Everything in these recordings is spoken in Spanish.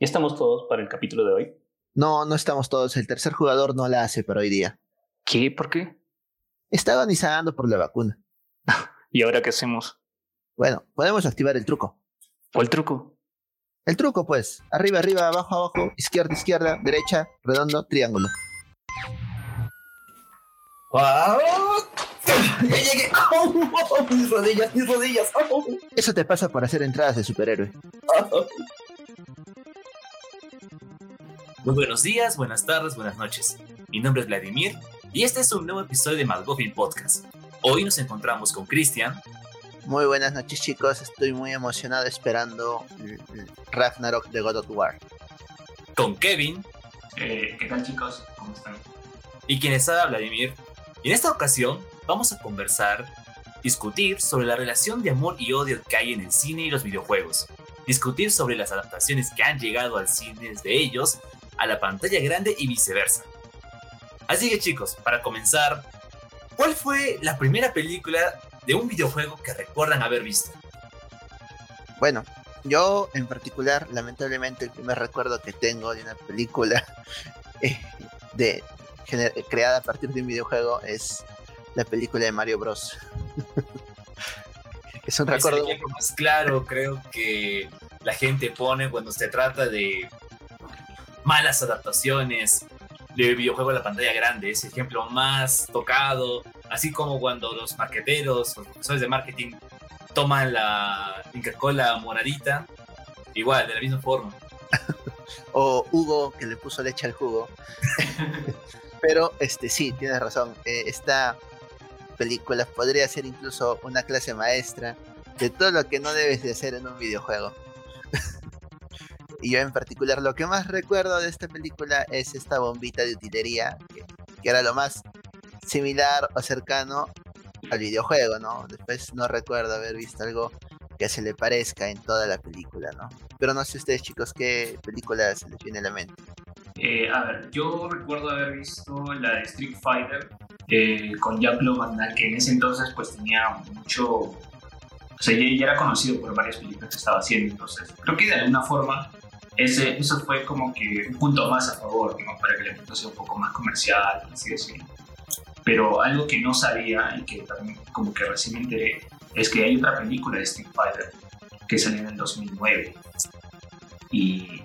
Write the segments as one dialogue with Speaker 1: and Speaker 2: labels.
Speaker 1: ¿Ya estamos todos para el capítulo de hoy?
Speaker 2: No, no estamos todos. El tercer jugador no la hace para hoy día.
Speaker 1: ¿Qué? ¿Por qué?
Speaker 2: Está agonizando por la vacuna.
Speaker 1: ¿Y ahora qué hacemos?
Speaker 2: Bueno, podemos activar el truco.
Speaker 1: ¿Cuál truco?
Speaker 2: El truco, pues. Arriba, arriba, abajo, abajo, izquierda, izquierda, derecha, redondo, triángulo.
Speaker 3: ¡Wow! ¡Ya llegué! ¡Oh! ¡Mis rodillas, mis rodillas! ¡Oh!
Speaker 2: Eso te pasa por hacer entradas de superhéroe.
Speaker 3: Muy buenos días, buenas tardes, buenas noches. Mi nombre es Vladimir y este es un nuevo episodio de McGuffin Podcast. Hoy nos encontramos con Cristian,
Speaker 2: Muy buenas noches, chicos. Estoy muy emocionado esperando Ragnarok de God of War.
Speaker 3: con Kevin
Speaker 1: Eh, ¿Qué tal chicos? ¿Cómo están?
Speaker 3: y quien les habla Vladimir. Y en esta ocasión vamos a conversar, discutir sobre la relación de amor y odio que hay en el cine y los videojuegos. Discutir sobre las adaptaciones que han llegado al cine de ellos a la pantalla grande y viceversa. Así que chicos, para comenzar, ¿cuál fue la primera película de un videojuego que recuerdan haber visto?
Speaker 2: Bueno, yo en particular, lamentablemente, el primer recuerdo que tengo de una película eh, de, creada a partir de un videojuego es la película de Mario Bros. es un
Speaker 3: Es el
Speaker 2: recuerdo.
Speaker 3: ejemplo más claro, creo que la gente pone cuando se trata de malas adaptaciones de videojuego a la pantalla grande. Es el ejemplo más tocado, así como cuando los marqueteros, los profesores de marketing toman la Inca-Cola moradita, igual, de la misma forma.
Speaker 2: O Hugo que le puso leche al jugo. Pero este sí, tienes razón. eh, esta película podría ser incluso una clase maestra de todo lo que no debes de hacer en un videojuego. Y yo en particular lo que más recuerdo de esta película es esta bombita de utilería, que, que era lo más similar o cercano al videojuego, ¿no? Después no recuerdo haber visto algo que se le parezca en toda la película, ¿no? Pero no sé ustedes, chicos, qué película se les viene a la mente.
Speaker 1: Eh, a ver, yo recuerdo haber visto la de Street Fighter eh, con Van Damme, que en ese entonces pues tenía mucho... O sea, ya, ya era conocido por varias películas que estaba haciendo, entonces creo que de alguna forma ese, eso fue como que un punto más a favor, ¿no? Para que la película sea un poco más comercial, así decirlo. Pero algo que no sabía y que también como que recién me enteré es que hay otra película de Street Fighter que salió en el 2009 y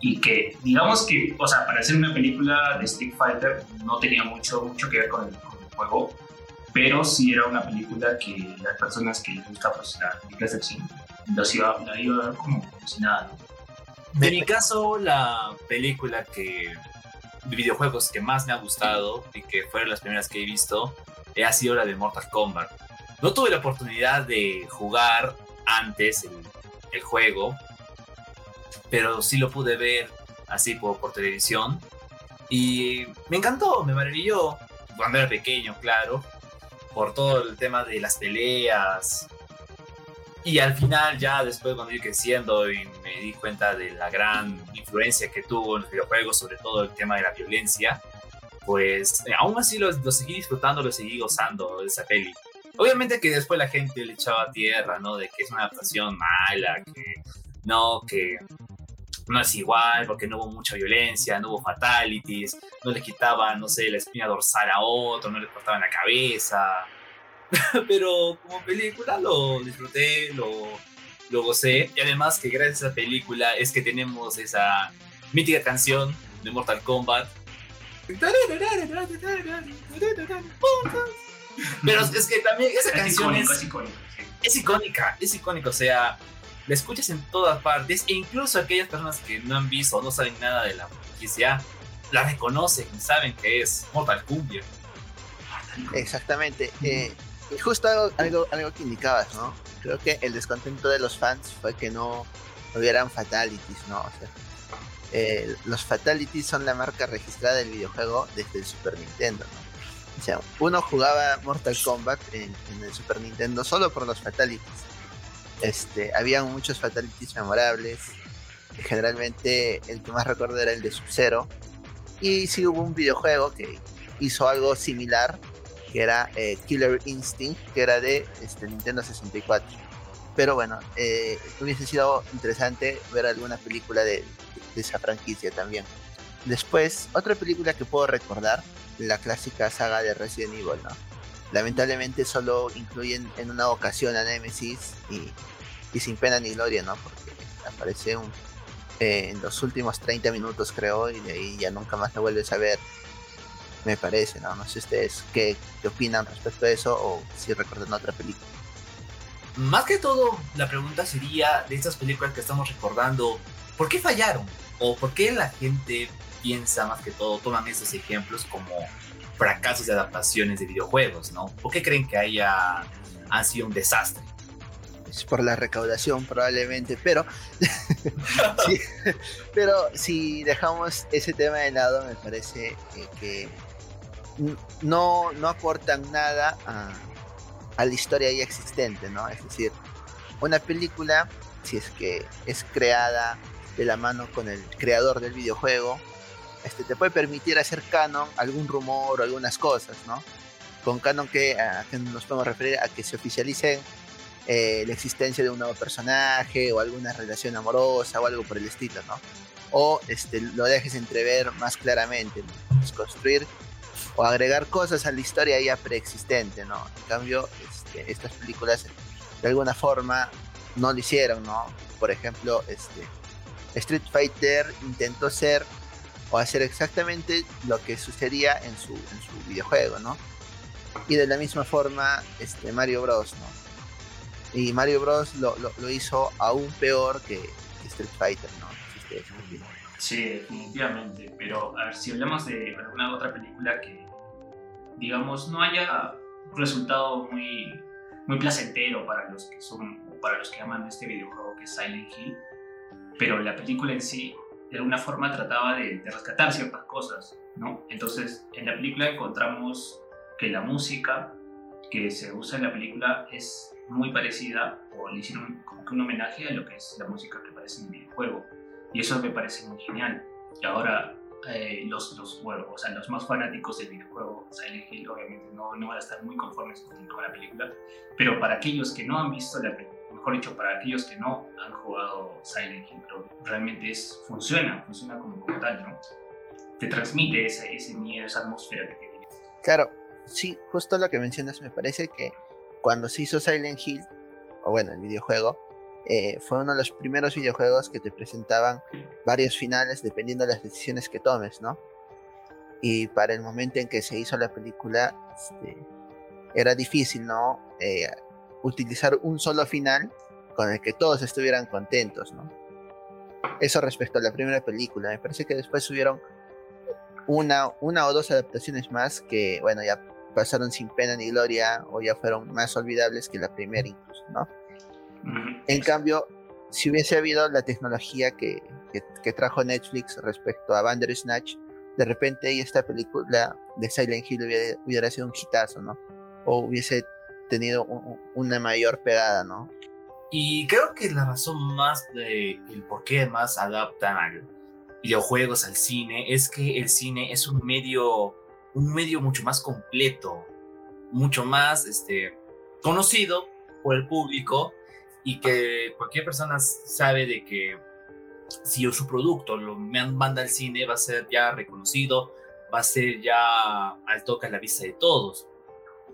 Speaker 1: y que digamos que, o sea, para hacer una película de Street Fighter no tenía mucho, mucho que ver con el, con el juego, pero sí era una película que las personas que les gusta pues, la película de acción los iba, la iba a ver como, como si nada. ¿no?
Speaker 3: En mi caso, la película que de videojuegos que más me ha gustado y que fueron las primeras que he visto eh, ha sido la de Mortal Kombat. No tuve la oportunidad de jugar antes el, el juego, pero sí lo pude ver así por, por televisión y me encantó, me maravilló cuando era pequeño, claro, por todo el tema de las peleas, y al final, ya después, cuando yo creciendo y me di cuenta de la gran influencia que tuvo en los videojuegos, sobre todo el tema de la violencia, pues eh, aún así lo, lo seguí disfrutando, lo seguí gozando de esa peli. Obviamente que después la gente le echaba tierra, ¿no? De que es una adaptación mala, que no, que no es igual, porque no hubo mucha violencia, no hubo fatalities, no le quitaban, no sé, la espina dorsal a otro, no le cortaban la cabeza pero como película lo disfruté, lo, lo gocé. Y además que gracias a esa película es que tenemos esa mítica canción de Mortal Kombat. Pero es que también esa
Speaker 1: Es
Speaker 3: canción
Speaker 1: icónico,
Speaker 3: es,
Speaker 1: es icónico. sí.
Speaker 3: es icónica, es icónica, o sea, la escuchas en todas partes e incluso aquellas personas que no han visto o no saben nada de la franquicia la reconocen y saben que es Mortal Kumbia.
Speaker 2: Exactamente. eh, y justo algo, algo, que indicabas, ¿no? Creo que el descontento de los fans fue que no hubieran fatalities, ¿no? O sea, eh, los fatalities son la marca registrada del videojuego desde el Super Nintendo, ¿no? O sea, uno jugaba Mortal Kombat en, en el Super Nintendo solo por los fatalities. Este, habían muchos fatalities memorables. Generalmente el que más recuerdo era el de Sub-Zero. Y sí hubo un videojuego que hizo algo similar, que era eh, Killer Instinct, que era de este, Nintendo 64. Pero bueno, eh, hubiese sido interesante ver alguna película de, esa franquicia también. Después, otra película que puedo recordar, la clásica saga de Resident Evil, ¿no? Lamentablemente solo incluyen en una ocasión a Nemesis y, y sin pena ni gloria, ¿no? Porque aparece un, eh, en los últimos 30 minutos, creo, y de ahí ya nunca más lo vuelves a ver. Me parece, ¿no? No sé ustedes qué, qué opinan respecto a eso o si recuerdan otra película.
Speaker 3: Más que todo, la pregunta sería de estas películas que estamos recordando, ¿por qué fallaron? ¿O por qué la gente piensa más que todo, toman esos ejemplos como fracasos de adaptaciones de videojuegos, ¿no? ¿Por qué creen que haya han sido un desastre?
Speaker 2: Es por la recaudación probablemente, pero sí, pero si dejamos ese tema de lado, me parece que, que no, no aportan nada a, la historia ya existente, ¿no? Es decir, una película, si es que es creada de la mano con el creador del videojuego, este, te puede permitir hacer canon algún rumor o algunas cosas, ¿no? Con canon que, a, que nos podemos referir a que se oficialicen eh, la existencia de un nuevo personaje o alguna relación amorosa o algo por el estilo, ¿no? O este, lo dejes entrever más claramente, ¿no? Construir o agregar cosas a la historia ya preexistente, ¿no? En cambio, este, estas películas de alguna forma no lo hicieron, ¿no? Por ejemplo, este, Street Fighter intentó ser o hacer exactamente lo que sucedía en su, en su videojuego, ¿no? Y de la misma forma, este, Mario Bros, ¿no? Y Mario Bros lo, lo, hizo aún peor que, que Street Fighter, ¿no?
Speaker 1: Sí, definitivamente. Pero a ver, si hablamos de alguna otra película que, digamos, no haya un resultado muy, muy placentero para los que son, para los que aman este videojuego que es Silent Hill, pero la película en sí de alguna forma trataba de, de, rescatar ciertas cosas, ¿no? Entonces, en la película encontramos que la música que se usa en la película es muy parecida, o le hicieron como que un homenaje a lo que es la música que aparece en el videojuego. Y eso me parece muy genial. Ahora, eh, los, los, bueno, o sea, los más fanáticos del videojuego Silent Hill, obviamente no, no van a estar muy conformes con, con la película, pero para aquellos que no han visto la película, mejor dicho, para aquellos que no han jugado Silent Hill, pero realmente es, funciona, funciona como, como tal, ¿no? Te transmite ese, ese miedo, esa atmósfera que tiene.
Speaker 2: Claro, sí, justo lo que mencionas, me parece que cuando se hizo Silent Hill, o bueno, el videojuego, eh, fue uno de los primeros videojuegos que te presentaban varios finales dependiendo de las decisiones que tomes, ¿no? Y para el momento en que se hizo la película, este, era difícil, ¿no? Eh, utilizar un solo final con el que todos estuvieran contentos, ¿no? Eso respecto a la primera película. Me parece que después subieron una, una o dos adaptaciones más que, bueno, ya pasaron sin pena ni gloria o ya fueron más olvidables que la primera incluso, ¿no? En cambio, si hubiese habido la tecnología que, que, que trajo Netflix respecto a Bandersnatch, de repente esta película de Silent Hill hubiera, hubiera sido un hitazo, ¿no? O hubiese tenido un, una mayor pegada, ¿no?
Speaker 3: Y creo que la razón más de el por qué más adaptan al videojuegos al cine es que el cine es un medio un medio mucho más completo, mucho más este conocido por el público y que cualquier persona sabe de que si su producto lo manda al cine va a ser ya reconocido, va a ser ya al toque a la vista de todos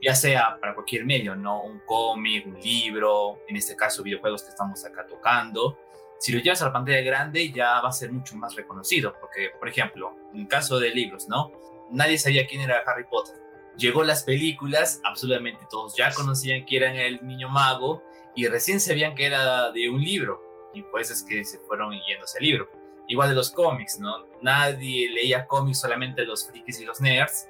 Speaker 3: ya sea para cualquier medio, ¿no? Un cómic, un libro, en este caso videojuegos que estamos acá tocando. Si lo llevas a la pantalla grande ya va a ser mucho más reconocido, porque, por ejemplo, en el caso de libros, ¿no? Nadie sabía quién era Harry Potter. Llegó las películas, absolutamente todos ya conocían que era el niño mago y recién sabían que era de un libro. Y pues es que se fueron yendo ese libro. Igual de los cómics, ¿no? Nadie leía cómics solamente los frikis y los nerds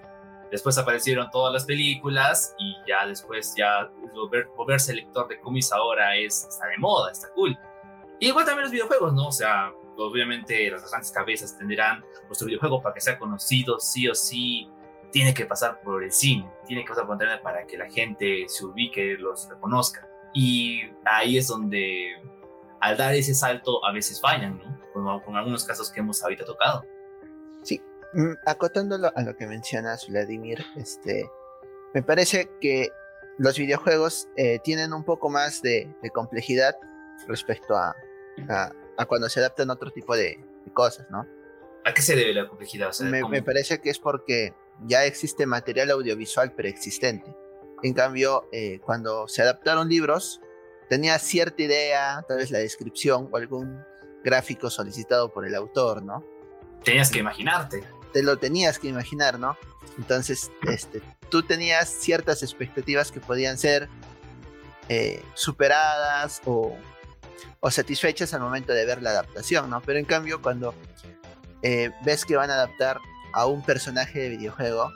Speaker 3: Después aparecieron todas las películas y ya después ya volver, volverse lector de cómics ahora es, está de moda, está cool. Y igual también los videojuegos, ¿no? O sea, obviamente las grandes cabezas tendrán vuestro videojuego para que sea conocido, sí o sí, tiene que pasar por el cine, tiene que pasar por internet para que la gente se ubique, los reconozca. Y ahí es donde al dar ese salto a veces fallan, ¿no? Con, con algunos casos que hemos ahorita tocado.
Speaker 2: Sí, Mm, acotándolo a lo que mencionas, Vladimir, este, me parece que los videojuegos eh, tienen un poco más de, complejidad respecto a, a, cuando se adaptan otro tipo de, cosas, ¿no?
Speaker 3: ¿A qué se debe la complejidad?
Speaker 2: me, parece que es porque ya existe material audiovisual preexistente. En cambio, eh, cuando se adaptaron libros, tenía cierta idea, tal vez la descripción o algún gráfico solicitado por el autor, ¿no?
Speaker 3: Tenías que imaginarte.
Speaker 2: Te lo tenías que imaginar, ¿no? Entonces, este, tú tenías ciertas expectativas que podían ser eh, superadas o, satisfechas al momento de ver la adaptación, ¿no? Pero en cambio, cuando eh, ves que van a adaptar a un personaje de videojuego,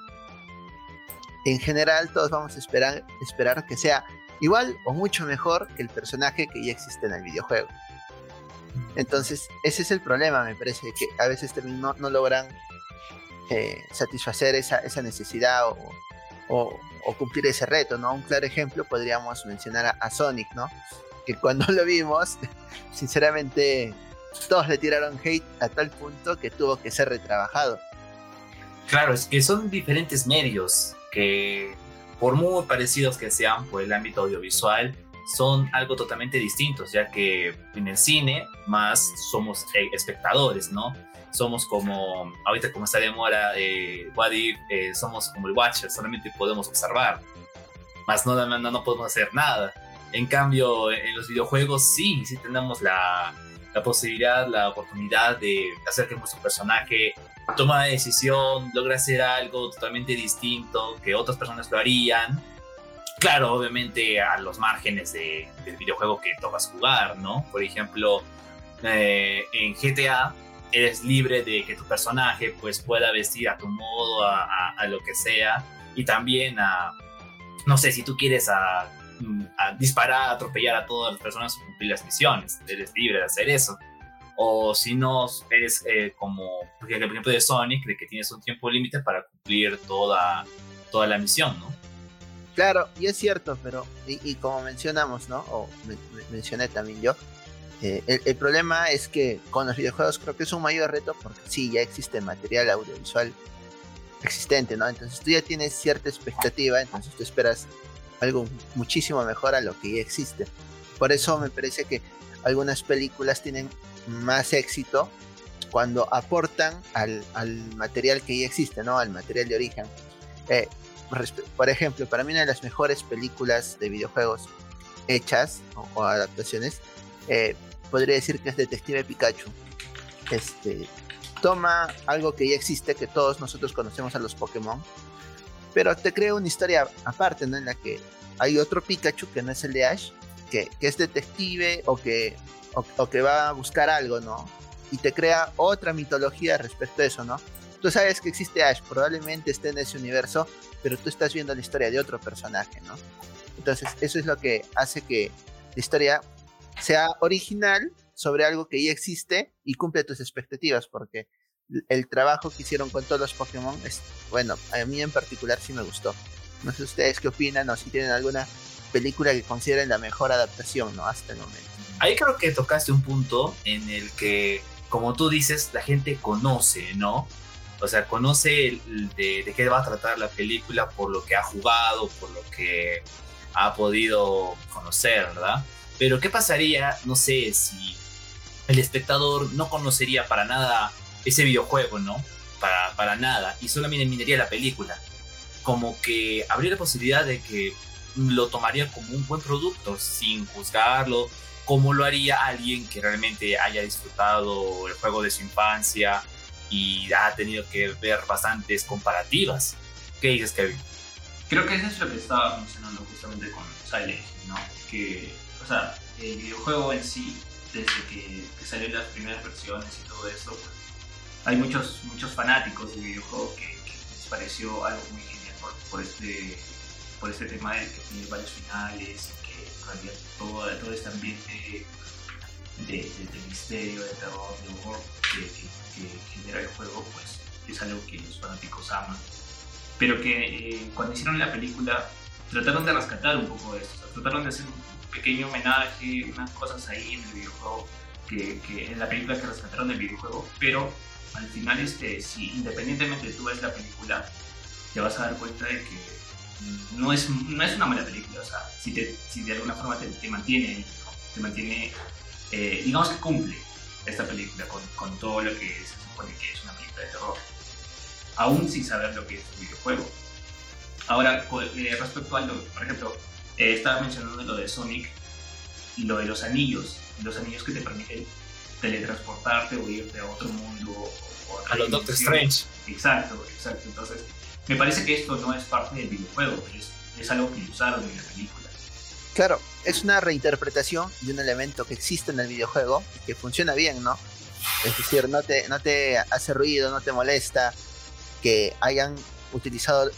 Speaker 2: en general todos vamos a esperar, esperar que sea igual o mucho mejor que el personaje que ya existe en el videojuego. Entonces, ese es el problema, me parece, que a veces no, no logran eh, satisfacer esa, esa necesidad o, cumplir ese reto, ¿no? Un claro ejemplo podríamos mencionar a, Sonic, ¿no? Que cuando lo vimos, sinceramente, todos le tiraron hate a tal punto que tuvo que ser retrabajado.
Speaker 3: Claro, es que son diferentes medios que, por muy parecidos que sean por el ámbito audiovisual, son algo totalmente distintos, ya que en el cine más somos eh, espectadores, ¿no? somos como, ahorita como está de moda, eh, What eh, somos como el Watcher, solamente podemos observar, más no, no, no podemos hacer nada. En cambio, en los videojuegos sí, sí tenemos la, la posibilidad, la oportunidad de hacer que nuestro personaje tome una decisión, logre hacer algo totalmente distinto que otras personas lo harían. Claro, obviamente a los márgenes de, del videojuego que tocas jugar, ¿no? Por ejemplo, eh, en GTA eres libre de que tu personaje pues pueda vestir a tu modo, a, lo que sea, y también a, no sé, si tú quieres a, disparar, atropellar a todas las personas cumplir las misiones, eres libre de hacer eso. O si no, eres eh, como, por ejemplo, de Sonic, de que tienes un tiempo límite para cumplir toda, toda la misión, ¿no?
Speaker 2: Claro, y es cierto, pero, y, como mencionamos, ¿no? O mencioné también yo, eh, el, problema es que con los videojuegos creo que es un mayor reto porque sí, ya existe material audiovisual existente, ¿no? Entonces tú ya tienes cierta expectativa, entonces tú esperas algo muchísimo mejor a lo que ya existe. Por eso me parece que algunas películas tienen más éxito cuando aportan al, material que ya existe, ¿no? Al material de origen. Eh, por ejemplo, para mí una de las mejores películas de videojuegos hechas o, adaptaciones eh, podría decir que es Detective Pikachu. Este, toma algo que ya existe, que todos nosotros conocemos a los Pokémon, pero te crea una historia aparte, ¿no? En la que hay otro Pikachu que no es el de Ash, que, es detective o que, o, que va a buscar algo, ¿no? Y te crea otra mitología respecto a eso, ¿no? Tú sabes que existe Ash, probablemente esté en ese universo, pero tú estás viendo la historia de otro personaje, ¿no? Entonces, eso es lo que hace que la historia sea original sobre algo que ya existe y cumple tus expectativas, porque el trabajo que hicieron con todos los Pokémon es, bueno, a mí en particular sí me gustó. No sé ustedes qué opinan o si tienen alguna película que consideren la mejor adaptación, ¿no? Hasta el momento.
Speaker 3: Ahí creo que tocaste un punto en el que, como tú dices, la gente conoce, ¿no? O sea, conoce de, de qué va a tratar la película por lo que ha jugado, por lo que ha podido conocer, ¿verdad? Pero ¿qué pasaría, no sé, si el espectador no conocería para nada ese videojuego, ¿no? Para, para nada, y solamente miraría la película. Como que habría la posibilidad de que lo tomaría como un buen producto, sin juzgarlo, como lo haría alguien que realmente haya disfrutado el juego de su infancia y ha tenido que ver bastantes comparativas. ¿Qué dices, Kevin?
Speaker 1: Creo que eso es lo que estaba mencionando justamente con Silent ¿no? Que o sea, el videojuego en sí, desde que, salieron las primeras versiones y todo eso, pues, hay muchos, muchos fanáticos del videojuego que, les pareció algo muy genial por, este, por este tema de que tiene varios finales que realidad todo, todo este ambiente de, misterio, de terror, de horror que, genera el juego, pues es algo que los fanáticos aman. Pero que eh, cuando hicieron la película trataron de rescatar un poco de esto, trataron de hacer pequeño homenaje, unas cosas ahí en el videojuego, que, que en la película que rescataron del videojuego, pero al final, este, si independientemente tú ves la película, te vas a dar cuenta de que no es, no es una mala película, o sea, si, te, si de alguna forma te, te mantiene, te mantiene, eh, digamos que cumple esta película con, con, todo lo que se supone que es una película de terror, aún sin saber lo que es un videojuego. Ahora, eh, respecto a lo, por ejemplo, eh, estaba mencionando lo de Sonic y lo de los anillos, los anillos que te permiten teletransportarte o irte a otro mundo. O
Speaker 3: a, los Doctor Strange.
Speaker 1: Exacto, exacto. Entonces, me parece que esto no es parte del videojuego, es, es algo que usaron en la película.
Speaker 2: Claro, es una reinterpretación de un elemento que existe en el videojuego y que funciona bien, ¿no? Es decir, no te, no te hace ruido, no te molesta que hayan utilizado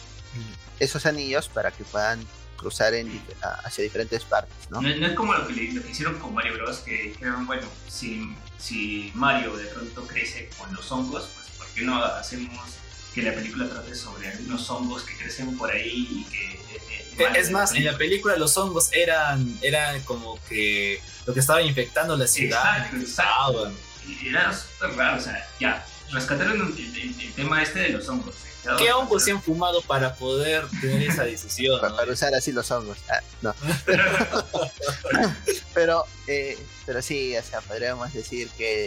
Speaker 2: esos anillos para que puedan cruzar en, hacia diferentes partes, ¿no?
Speaker 1: ¿no? es como lo que, lo que, hicieron con Mario Bros. que dijeron, bueno, si, si Mario de pronto crece con los hongos, pues ¿por qué no hacemos que la película trate sobre algunos hongos que crecen por ahí y que...
Speaker 3: Eh, eh, es más, en la película los hongos eran, eran como que lo que estaba infectando la ciudad.
Speaker 1: Exacto, exacto. Y era súper raro, o sea, ya, rescataron el, tema este de los hongos.
Speaker 3: ¿Qué hongos se han fumado para poder tener esa decisión?
Speaker 2: para, usar así los hongos. Ah, no. pero, eh, pero sí, o sea, podríamos decir que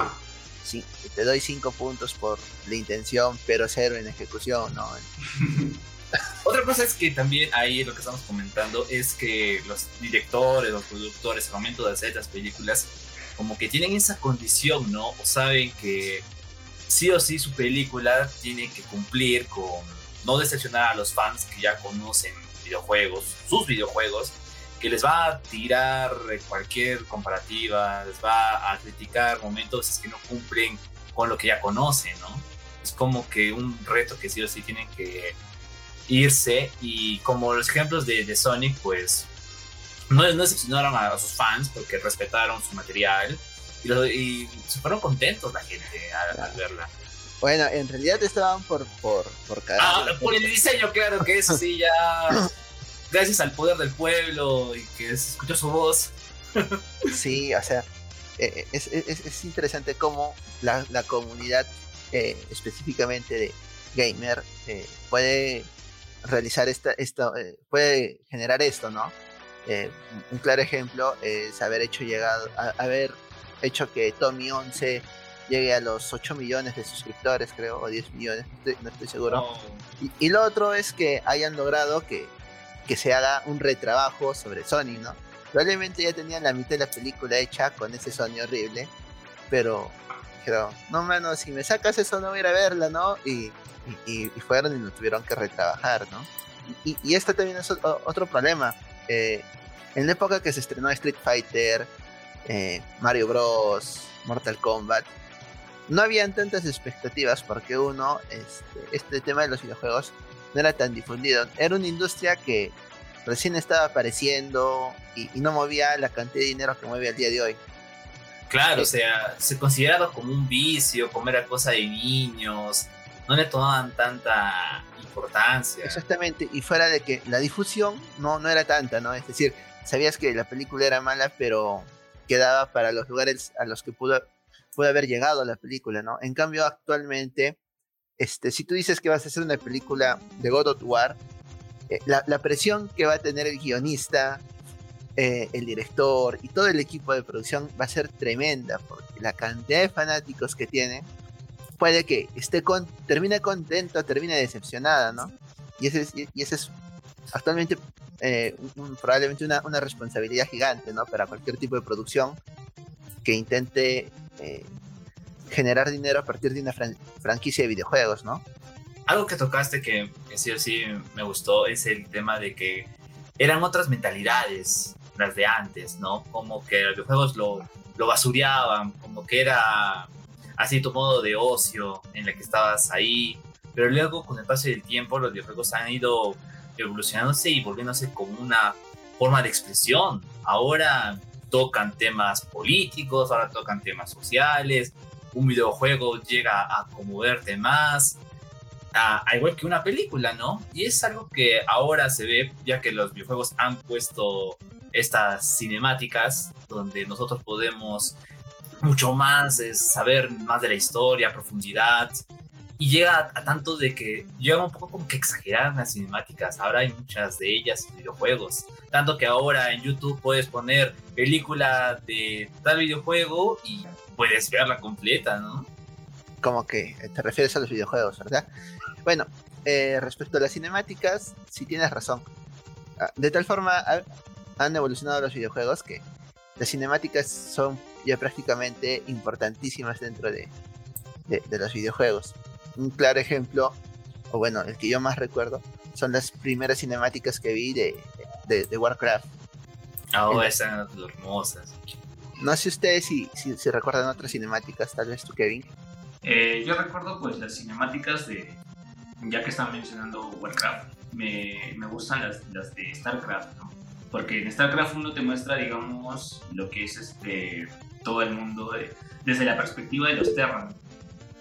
Speaker 2: sí, te doy cinco puntos por la intención, pero cero en ejecución, ¿no?
Speaker 3: Otra cosa es que también ahí lo que estamos comentando es que los directores, los productores, al momento de hacer las películas, como que tienen esa condición, ¿no? O saben que sí o sí su película tiene que cumplir con no decepcionar a los fans que ya conocen videojuegos, sus videojuegos, que les va a tirar cualquier comparativa, les va a criticar momentos que no cumplen con lo que ya conocen, ¿no? Es como que un reto que sí o sí tienen que irse y como los ejemplos de, de Sonic, pues no, no decepcionaron a sus fans porque respetaron su material, y, se fueron contentos la gente al, verla.
Speaker 2: Bueno, en realidad estaban por, por, por
Speaker 3: Ah, por el diseño, claro, que eso sí, ya. gracias al poder del pueblo y que se escuchó su voz.
Speaker 2: sí, o sea, eh, es, es, es interesante cómo la, la comunidad, eh, específicamente de gamer, eh, puede realizar esta, esto, puede generar esto, ¿no? un claro ejemplo es haber hecho llegado, haber hecho que Tommy 11 llegue a los 8 millones de suscriptores, creo, o 10 millones, no estoy, seguro. Y, lo otro es que hayan logrado que, que se haga un retrabajo sobre Sony, ¿no? Probablemente ya tenían la mitad de la película hecha con ese Sony horrible, pero dijeron, no menos, si me sacas eso no voy a ir a verla, ¿no? Y, y, fueron y lo tuvieron que retrabajar, ¿no? Y, y esto también es otro problema. Eh, en la época que se estrenó Street Fighter, eh, Mario Bros, Mortal Kombat, no habían tantas expectativas porque uno, este, este tema de los videojuegos no era tan difundido. Era una industria que recién estaba apareciendo y, no movía la cantidad de dinero que mueve al día de hoy.
Speaker 3: Claro, o sea, se consideraba como un vicio, como era cosa de niños, no le tomaban tanta importancia.
Speaker 2: Exactamente, y fuera de que la difusión no, no era tanta, ¿no? Es decir, sabías que la película era mala, pero quedaba para los lugares a los que pudo, pudo haber llegado la película, ¿no? En cambio, actualmente, este, si tú dices que vas a hacer una película de God of War, eh, la, presión que va a tener el guionista, eh, el director y todo el equipo de producción va a ser tremenda, porque la cantidad de fanáticos que tiene puede que esté con, termine contento, termine decepcionada, ¿no? Y ese, y ese es actualmente eh, probablemente una, una, responsabilidad gigante, ¿no? Para cualquier tipo de producción que intente generar dinero a partir de una franquicia de videojuegos, ¿no?
Speaker 3: Algo que tocaste que, sí o sí me gustó es el tema de que eran otras mentalidades las de antes, ¿no? Como que los videojuegos lo, lo basureaban, como que era así tu modo de ocio en el que estabas ahí, pero luego con el paso del tiempo los videojuegos han ido evolucionándose y volviéndose como una forma de expresión. Ahora tocan temas políticos, ahora tocan temas sociales, un videojuego llega a conmoverte más, a, igual que una película, ¿no? Y es algo que ahora se ve, ya que los videojuegos han puesto estas cinemáticas donde nosotros podemos mucho más saber más de la historia, profundidad, y llega a, tanto de que llega un poco como que exagerar las cinemáticas. Ahora hay muchas de ellas en videojuegos. Tanto que ahora en YouTube puedes poner película de tal videojuego y puedes verla completa, ¿no?
Speaker 2: Como que te refieres a los videojuegos, ¿verdad? Bueno, eh, respecto a las cinemáticas, sí tienes razón. Ah, de tal forma han evolucionado los videojuegos que las cinemáticas son ya prácticamente importantísimas dentro de, de los videojuegos un claro ejemplo, o bueno, el que yo más recuerdo, son las primeras cinemáticas que vi de, de, Warcraft.
Speaker 3: Ah, oh, esas hermosas.
Speaker 2: No sé ustedes si, si, recuerdan otras cinemáticas, tal vez tú, Kevin.
Speaker 1: Eh, yo recuerdo pues las cinemáticas de, ya que están mencionando Warcraft, me, me gustan las, las, de StarCraft, ¿no? Porque en StarCraft uno te muestra, digamos, lo que es este todo el mundo desde la perspectiva de los Terran.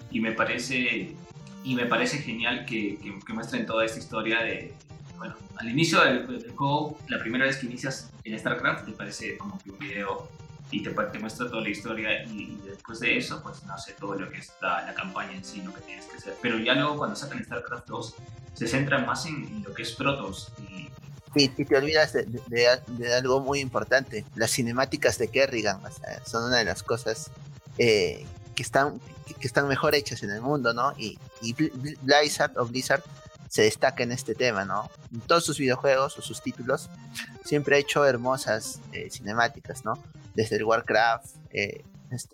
Speaker 1: Y me parece y me parece genial que, que, muestren toda esta historia de, bueno, al inicio del, juego, la primera vez que inicias en StarCraft, te parece como que un video y te, te muestra toda la historia y, después de eso, pues no sé, todo lo que está la, campaña en sí, lo que tienes que hacer. Pero ya luego cuando sacan StarCraft 2, se centran más en, lo que es Protoss y,
Speaker 2: y, te olvidas de, de, algo muy importante, las cinemáticas de Kerrigan, o sea, son una de las cosas eh, que están, que están mejor hechas en el mundo, ¿no? Y, Blizzard o Blizzard se destaca en este tema, ¿no? En todos sus videojuegos o sus títulos siempre ha hecho hermosas eh, cinemáticas, ¿no? Desde Warcraft, eh,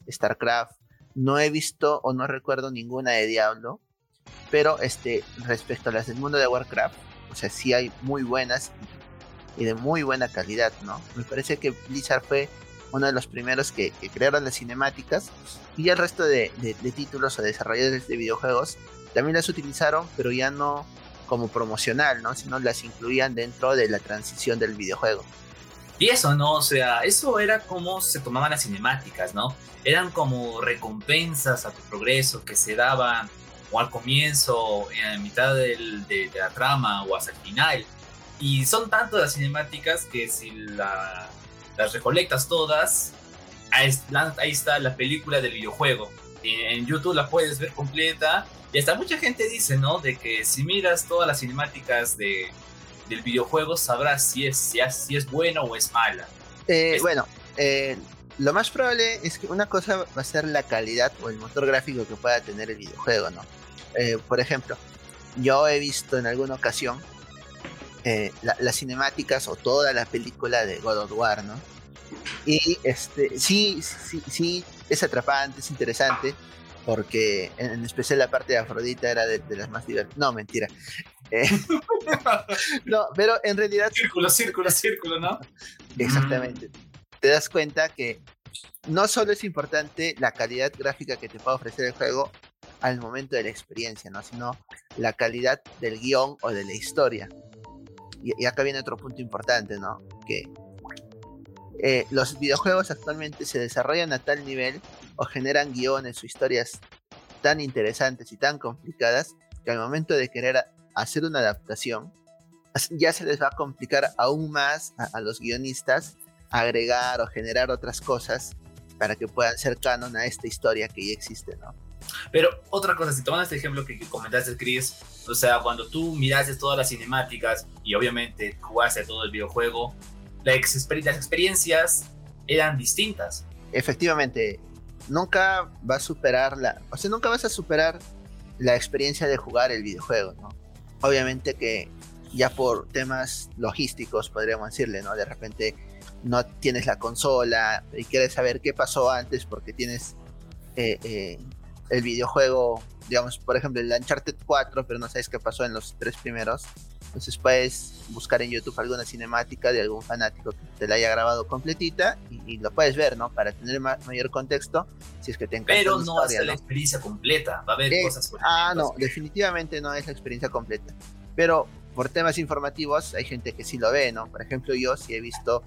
Speaker 2: Starcraft, no he visto o no recuerdo ninguna de Diablo, pero este, respecto a las del mundo de Warcraft, o sea, sí hay muy buenas y de muy buena calidad, ¿no? Me parece que Blizzard fue uno de los primeros que, crearon las cinemáticas, y el resto de, títulos o desarrolladores de videojuegos también las utilizaron, pero ya no como promocional, ¿no? Sino las incluían dentro de la transición del videojuego.
Speaker 3: Y eso, ¿no? O sea, eso era como se tomaban las cinemáticas, ¿no? Eran como recompensas a tu progreso que se daban o al comienzo, en mitad de, de, la trama o hasta el final. Y son tanto las cinemáticas que si la las recolectas todas, ahí, está la película del videojuego. En YouTube la puedes ver completa. Y hasta mucha gente dice, ¿no? De que si miras todas las cinemáticas de, del videojuego, sabrás si es, si es, si es buena o es mala.
Speaker 2: Eh, bueno, eh, lo más probable es que una cosa va a ser la calidad o el motor gráfico que pueda tener el videojuego, ¿no? Eh, por ejemplo, yo he visto en alguna ocasión eh, las cinemáticas o toda la película de God of War, ¿no? Y este, sí, sí, sí, es atrapante, es interesante, porque en, especial la parte de Afrodita era de, las más divertidas. No, mentira. Eh, no, pero en realidad...
Speaker 3: Círculo, círculo, círculo, ¿no?
Speaker 2: Exactamente. Te das cuenta que no solo es importante la calidad gráfica que te puede ofrecer el juego al momento de la experiencia, ¿no? Sino la calidad del guion o de la historia y, acá viene otro punto importante, ¿no? Que eh, los videojuegos actualmente se desarrollan a tal nivel o generan guiones o historias tan interesantes y tan complicadas que al momento de querer hacer una adaptación ya se les va a complicar aún más a, los guionistas agregar o generar otras cosas para que puedan ser canon a esta historia que ya existe, ¿no?
Speaker 3: Pero otra cosa, si tomando este ejemplo que comentaste, Chris, o sea, cuando tú miraste todas las cinemáticas y obviamente jugaste todo el videojuego, las, experiencias eran distintas.
Speaker 2: Efectivamente, nunca va a superar la, o sea, nunca vas a superar la experiencia de jugar el videojuego, ¿no? Obviamente que ya por temas logísticos, podríamos decirle, ¿no? De repente no tienes la consola y quieres saber qué pasó antes porque tienes eh, eh, el videojuego, digamos, por ejemplo, el Uncharted 4, pero no sabes qué pasó en los tres primeros. Entonces puedes buscar en YouTube alguna cinemática de algún fanático que te la haya grabado completita y, lo puedes ver, ¿no? Para tener mayor contexto, si es que te encanta.
Speaker 3: Pero no va a ser la experiencia completa, va a haber cosas
Speaker 2: por Ah, no, definitivamente no es la experiencia completa. Pero por temas informativos hay gente que sí lo ve, ¿no? Por ejemplo, yo sí he visto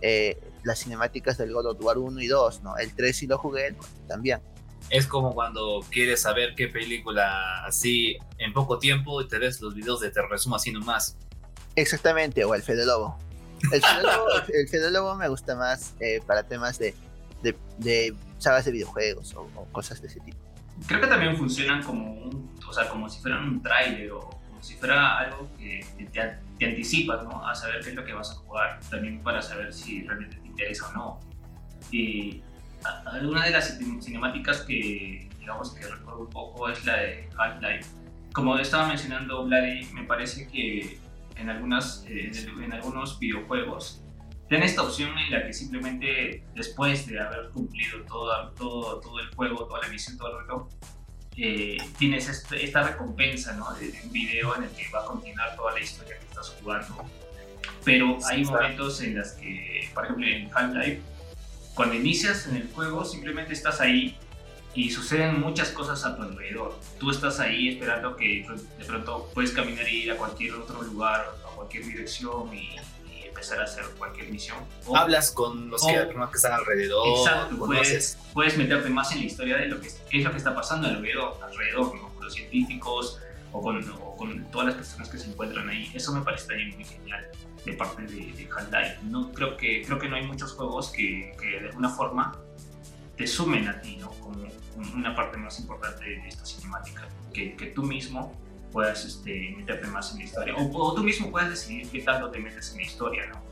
Speaker 2: eh, las cinemáticas del God of War 1 y 2, ¿no? El 3 sí lo jugué, también
Speaker 3: es como cuando quieres saber qué película así en poco tiempo y te ves los videos de te resumo así nomás.
Speaker 2: Exactamente, o el Fede Lobo. El Fede Lobo, me gusta más eh, para temas de, de, sagas de videojuegos o, cosas de ese tipo.
Speaker 1: creo que también funcionan como un, o sea, como si fueran un tráiler o como si fuera algo que te, te anticipas, ¿no? A saber qué es lo que vas a jugar, también para saber si realmente te interesa o no. Y alguna de las cinemáticas que, digamos, que recuerdo un poco es la de Half-Life. Como estaba mencionando Vladi, me parece que en, algunas, eh, en algunos videojuegos tienen esta opción en la que simplemente después de haber cumplido todo, todo, todo el juego, toda la misión, todo el reloj, eh, tienes este, esta recompensa ¿no? de, un video en el que va a continuar toda la historia que estás jugando. Pero hay momentos en los que, por ejemplo, en Half-Life, cuando inicias en el juego, simplemente estás ahí y suceden muchas cosas a tu alrededor. Tú estás ahí esperando que de pronto puedes caminar e ir a cualquier otro lugar, a cualquier dirección y, empezar a hacer cualquier misión.
Speaker 3: Hablas con los que, están alrededor.
Speaker 1: Exacto, puedes, puedes, meterte más en la historia de lo que qué es lo que está pasando alrededor, alrededor con los científicos o con, con, todas las personas que se encuentran ahí. Eso me parece también muy genial de parte de, de Half-Life. No, creo, que, creo que no hay muchos juegos que, que de alguna forma te sumen a ti, ¿no? Como una parte más importante de esta cinemática, que, que tú mismo puedas este, meterte más en la historia, o, tú mismo puedas decidir qué tanto te metes en la historia, ¿no?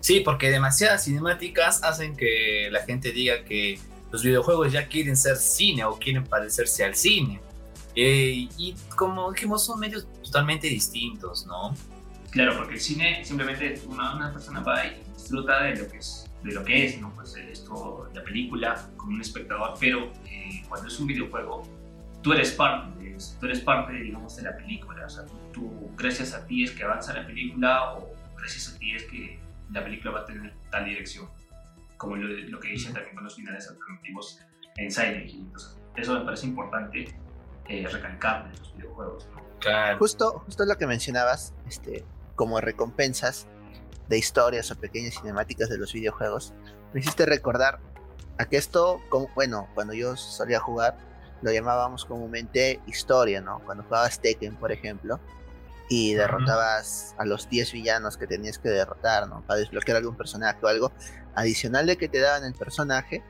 Speaker 3: Sí, porque demasiadas cinemáticas hacen que la gente diga que los videojuegos ya quieren ser cine o quieren parecerse al cine. Eh, y como dijimos, son medios totalmente distintos, ¿no?
Speaker 1: Claro, porque el cine simplemente una, una persona va y disfruta de lo que es, de lo que es, ¿no? Pues esto, la película como un espectador, pero eh, cuando es un videojuego, tú eres parte de eso, tú eres parte, digamos, de la película, o sea, tú, gracias a ti es que avanza la película o gracias a ti es que la película va a tener tal dirección, como lo, que dicen también con los finales alternativos en Silent Hill. Entonces, eso me parece importante eh, recalcar en los videojuegos.
Speaker 2: Claro. Justo, justo lo que mencionabas, este, como recompensas de historias o pequeñas cinemáticas de los videojuegos, me hiciste recordar a que esto, como, bueno, cuando yo solía jugar, lo llamábamos comúnmente historia, ¿no? Cuando jugabas Tekken, por ejemplo, y derrotabas a los 10 villanos que tenías que derrotar, ¿no? Para desbloquear algún personaje o algo adicional de que te daban el personaje,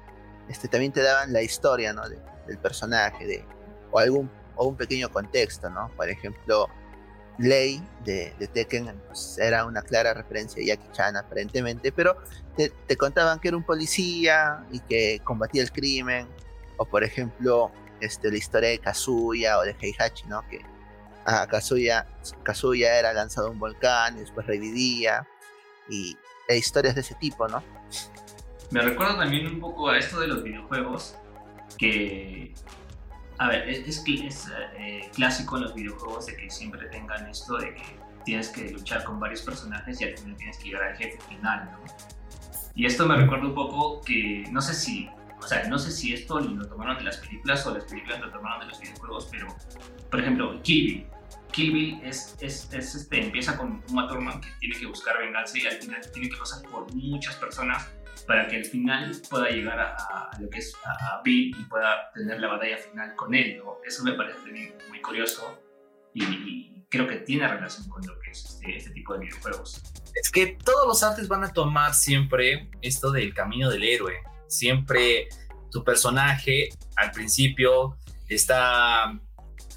Speaker 2: este, también te daban la historia, ¿no? del personaje, de, o algún o un pequeño contexto, ¿no? Por ejemplo, Ley de, Tekken pues, era una clara referencia a Jackie Chan aparentemente, pero te, contaban que era un policía y que combatía el crimen, o por ejemplo este, la historia de Kazuya o de Heihachi, ¿no? que ah, Kazuya, Kazuya era lanzado a un volcán y después revivía, y e historias de ese tipo, ¿no?
Speaker 1: Me recuerda también un poco a esto de los videojuegos, que a ver, es, es, eh, clásico en los videojuegos de que siempre tengan esto de que tienes que luchar con varios personajes y al final tienes que llegar al jefe final, ¿no? Y esto me recuerda un poco que, no sé si, o sea, no sé si esto lo tomaron de las películas o las películas lo tomaron de los videojuegos, pero, por ejemplo, Kill Bill. Kill Bill es, es, es este, empieza con un Thurman que tiene que buscar venganza y al final tiene que pasar por muchas personas para que al final pueda llegar a, lo que es a, Bill y pueda tener la batalla final con él. ¿no? Eso me parece muy curioso y, creo que tiene relación con lo que es este, este, tipo de videojuegos.
Speaker 3: Es que todos los artes van a tomar siempre esto del camino del héroe. Siempre tu personaje al principio está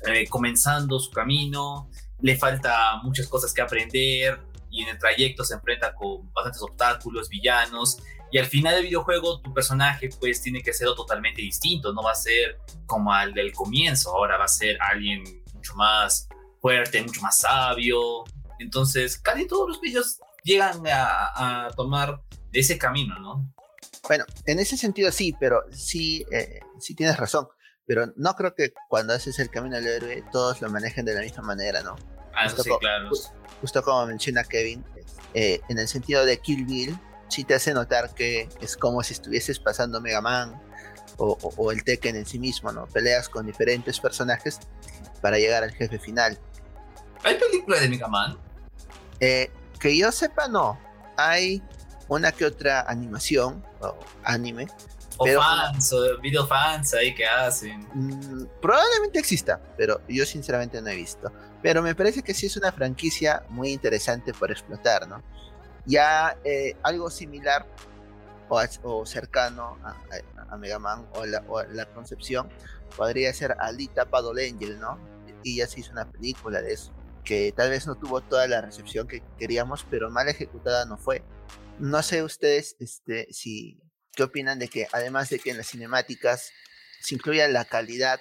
Speaker 3: eh, comenzando su camino, le falta muchas cosas que aprender y en el trayecto se enfrenta con bastantes obstáculos, villanos y al final del videojuego, tu personaje pues tiene que ser totalmente distinto, no va a ser como al del comienzo, ahora va a ser alguien mucho más fuerte, mucho más sabio. Entonces, casi todos los videos llegan a, tomar ese camino, ¿no?
Speaker 2: Bueno, en ese sentido sí, pero sí, eh, sí tienes razón. Pero no creo que cuando haces el camino del héroe todos lo manejen de la misma manera, ¿no?
Speaker 3: Ah, sí, claro.
Speaker 2: Justo como menciona Kevin, eh, en el sentido de Kill Bill, sí te hace notar que es como si estuvieses pasando Mega Man o, el Tekken en sí mismo, ¿no? Peleas con diferentes personajes para llegar al jefe final.
Speaker 3: ¿Hay película de Mega Man?
Speaker 2: Eh, que yo sepa, no. Hay una que otra animación o anime.
Speaker 3: O fans, o video fans ahí que hacen.
Speaker 2: Mm, probablemente exista, pero yo sinceramente no he visto. Pero me parece que sí es una franquicia muy interesante por explotar, ¿no? Ya eh, algo similar o, cercano a, a, Mega Man o la, concepción podría ser Alita Angel, ¿no? Y ya se hizo una película de eso, que tal vez no tuvo toda la recepción que queríamos, pero mal ejecutada no fue. No sé ustedes este, si qué opinan de que además de que en las cinemáticas se incluya la calidad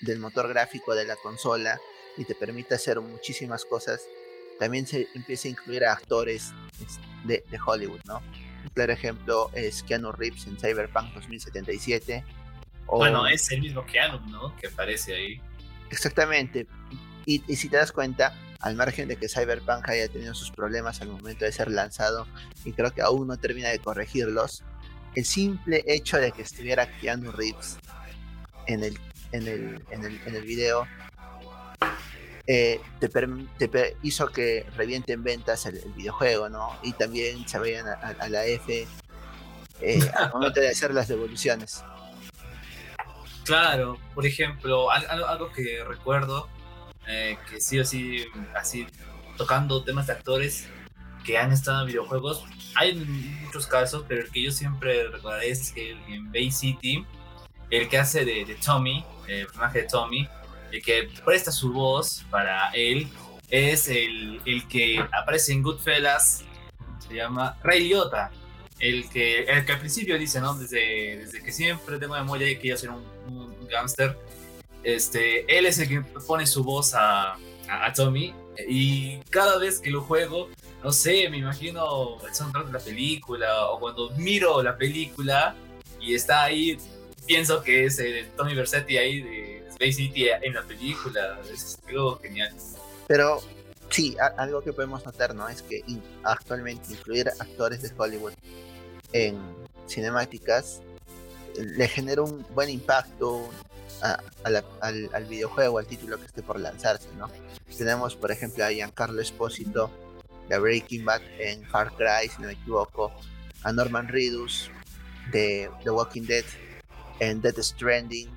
Speaker 2: del motor gráfico de la consola y te permite hacer muchísimas cosas, también se empieza a incluir a actores de, de Hollywood, ¿no? Un claro ejemplo es Keanu Reeves en Cyberpunk 2077.
Speaker 3: bueno, es el mismo Keanu, ¿no? Que aparece ahí.
Speaker 2: Exactamente. Y, y, si te das cuenta, al margen de que Cyberpunk haya tenido sus problemas al momento de ser lanzado, y creo que aún no termina de corregirlos, el simple hecho de que estuviera Keanu Reeves en el, en el, en el, en el video eh, te, hizo que revienten ventas el, videojuego, ¿no? Y también se vayan a, la F eh, al momento de hacer las devoluciones.
Speaker 3: Claro, por ejemplo, algo, que recuerdo, eh, que sí o sí, así, tocando temas de actores que han estado en videojuegos, hay muchos casos, pero el que yo siempre recordaré es que en Bay City, el que hace de, de Tommy, el personaje de Tommy, el que presta su voz para él es el, el que aparece en Goodfellas, se llama Ray Liotta, el que, al principio dice, ¿no? Desde, desde que siempre tengo memoria de que yo soy un, un gángster, este, él es el que pone su voz a, a, Tommy y cada vez que lo juego, no sé, me imagino el soundtrack de la película o cuando miro la película y está ahí, pienso que es el Tommy Versetti ahí Space City en la película. Es algo genial.
Speaker 2: Pero sí, algo que podemos notar, ¿no? Es que actualmente incluir actores de Hollywood en cinemáticas le genera un buen impacto al, videojuego, al título que esté por lanzarse, ¿no? Tenemos, por ejemplo, a Giancarlo Esposito de Breaking Bad en Far Cry, si no me equivoco, a Norman Reedus de The Walking Dead en Death Stranding,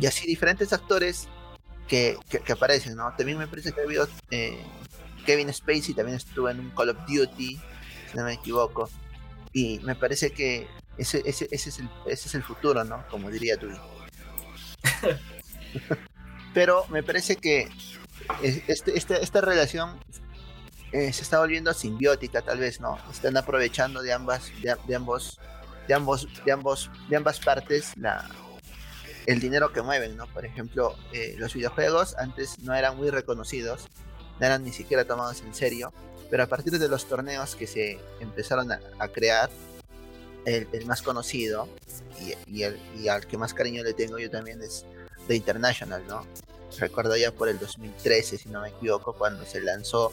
Speaker 2: y así diferentes actores que, que, aparecen, ¿no? También me parece que ha habido eh, Kevin Spacey, también estuvo en un Call of Duty, si no me equivoco. Y me parece que ese, ese, ese, es, el, ese es el futuro, ¿no? Como diría tú. Pero me parece que este, este, esta relación eh, se está volviendo simbiótica, tal vez, ¿no? Están aprovechando de ambas, de, de ambos, de ambos, de ambos, de ambas partes la, el dinero que mueven, ¿no? Por ejemplo, eh, los videojuegos antes no eran muy reconocidos, no eran ni siquiera tomados en serio, pero a partir de los torneos que se empezaron a, crear, el, más conocido y, al que más cariño le tengo yo también es The International, ¿no? Recuerdo ya por el 2013, si no me equivoco, cuando se lanzó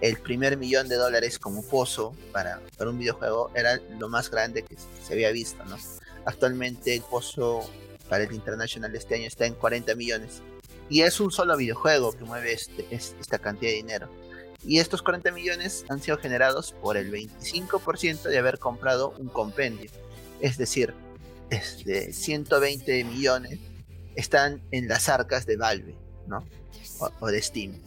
Speaker 2: el primer millón de dólares como pozo para, para un videojuego, era lo más grande que, que se había visto, ¿no? Actualmente el pozo para el International este año está en 40 millones. Y es un solo videojuego que mueve este, esta cantidad de dinero. Y estos 40 millones han sido generados por el 25% de haber comprado un compendio. Es decir, este, 120 millones están en las arcas de Valve, ¿no? O, de Steam.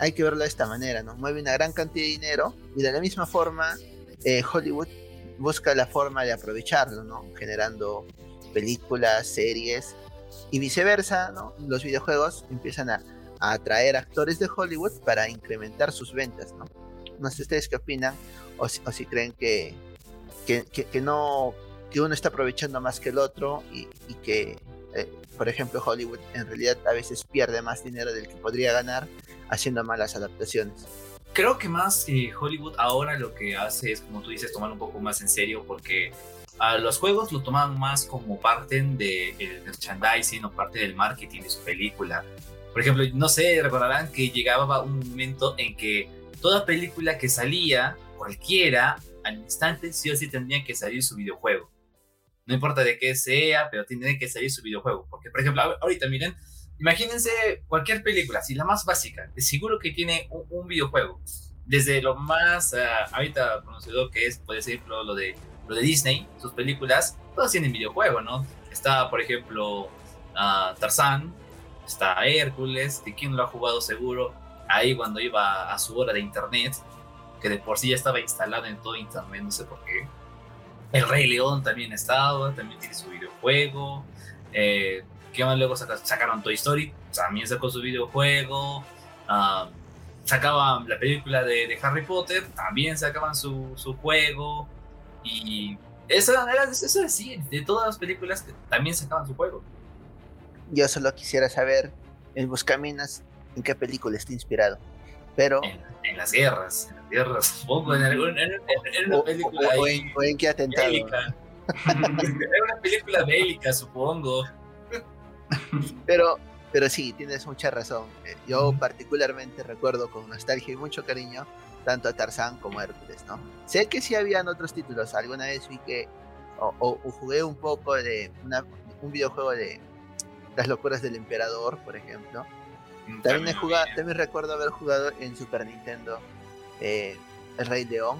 Speaker 2: hay que verlo de esta manera, ¿no? Mueve una gran cantidad de dinero y de la misma forma eh, Hollywood busca la forma de aprovecharlo, ¿no? Generando películas, series y viceversa, ¿no? Los videojuegos empiezan a, atraer actores de Hollywood para incrementar sus ventas, ¿no? No sé ustedes qué opinan o si, creen que, que, no que uno está aprovechando más que el otro y, que, eh, por ejemplo, Hollywood en realidad a veces pierde más dinero del que podría ganar haciendo malas adaptaciones.
Speaker 3: Creo que más eh, Hollywood ahora lo que hace es, como tú dices, tomar un poco más en serio porque a los juegos lo toman más como parte del merchandising o parte del marketing de su película. Por ejemplo, no sé, recordarán que llegaba un momento en que toda película que salía, cualquiera, al instante sí o sí tendría que salir su videojuego. No importa de qué sea, pero tiene que salir su videojuego. Porque, por ejemplo, ahorita miren, imagínense cualquier película, si la más básica, de seguro que tiene un, videojuego. Desde lo más ah, ahorita conocido que es, puede ser lo de lo de Disney, sus películas, todas tienen videojuego, ¿no? Está, por ejemplo, uh, Tarzán, está Hércules, que quien lo ha jugado seguro, ahí cuando iba a su hora de internet, que de por sí ya estaba instalado en todo internet, no sé por qué. El Rey León también estaba, también tiene su videojuego. Eh, ¿Qué más luego sacaron Toy Story? También sacó su videojuego. Ah, sacaban la película de, Harry Potter, también sacaban su, su juego. Y eso era, eso decir, de todas las películas que también sacaban su juego.
Speaker 2: Yo solo quisiera saber, en Buscaminas, en qué película está inspirado. Pero.
Speaker 3: En, las guerras, en las guerras, supongo, en, algún, en, una película.
Speaker 2: O, en, qué atentado. Bélica.
Speaker 3: una película bélica, supongo.
Speaker 2: Pero, pero sí, tienes mucha razón. Eh, yo particularmente recuerdo con nostalgia y mucho cariño tanto a Tarzán como a Hércules, ¿no? Sé que sí habían otros títulos. Alguna vez vi que o, jugué un poco de un videojuego de Las locuras del emperador, por ejemplo. Mm, también, he jugado, también recuerdo haber jugado en Super Nintendo eh, El Rey León.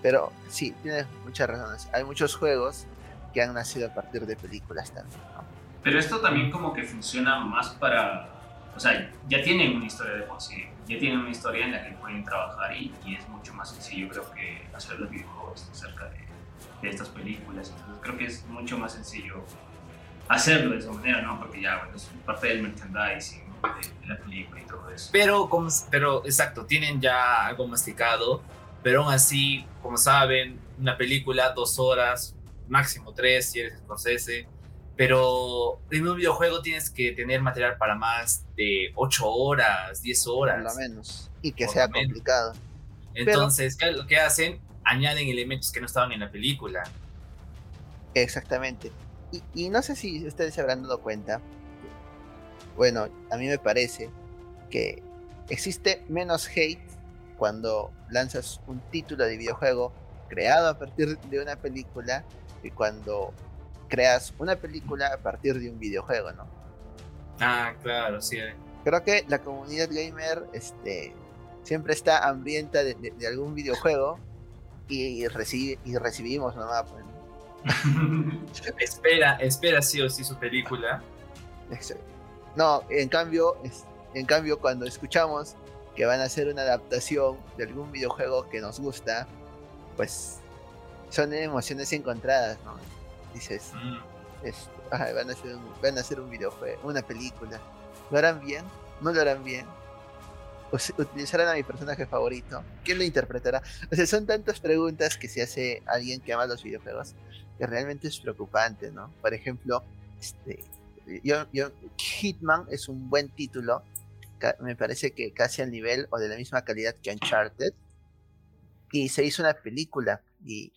Speaker 2: Pero sí, tienes muchas razones. Hay muchos juegos que han nacido a partir de películas también. ¿no?
Speaker 1: Pero esto también como que funciona más para... O sea, ya tienen una historia de por sí. Ya tienen una historia en la que pueden trabajar y, es mucho más sencillo creo que hacer los videojuegos acerca de, de estas películas. Entonces creo que es mucho más sencillo hacerlo de esa manera, ¿no? Porque ya, bueno, es parte del merchandising de, la película y todo eso.
Speaker 3: Pero, como, pero, exacto, tienen ya algo masticado, pero aún así, como saben, una película, dos horas, máximo tres, si eres Scorsese, pero en un videojuego tienes que tener material para más de 8 horas, 10 horas.
Speaker 2: Por lo menos. Y que sea complicado.
Speaker 3: Entonces, lo que hacen? Añaden elementos que no estaban en la película.
Speaker 2: Exactamente. Y, no sé si ustedes se habrán dado cuenta. Bueno, a mí me parece que existe menos hate cuando lanzas un título de videojuego creado a partir de una película que cuando creas una película a partir de un videojuego, ¿no?
Speaker 3: Ah, claro, sí.
Speaker 2: Creo que la comunidad gamer este, siempre está hambrienta de, algún videojuego y, y recibimos nomás. Pues,
Speaker 3: espera, espera sí o sí su película.
Speaker 2: No, en cambio, en cambio cuando escuchamos que van a hacer una adaptación de algún videojuego que nos gusta, pues son emociones encontradas, ¿no? Dices, mm. van, a hacer un, van a hacer un videojuego, una película. ¿Lo harán bien? ¿No lo harán bien? utilizarán a mi personaje favorito. ¿Quién lo interpretará? O sea, son tantas preguntas que se hace alguien que ama los videojuegos que realmente es preocupante, ¿no? Por ejemplo, este, yo, yo, Hitman es un buen título. Me parece que casi al nivel o de la misma calidad que Uncharted. Y se hizo una película. Y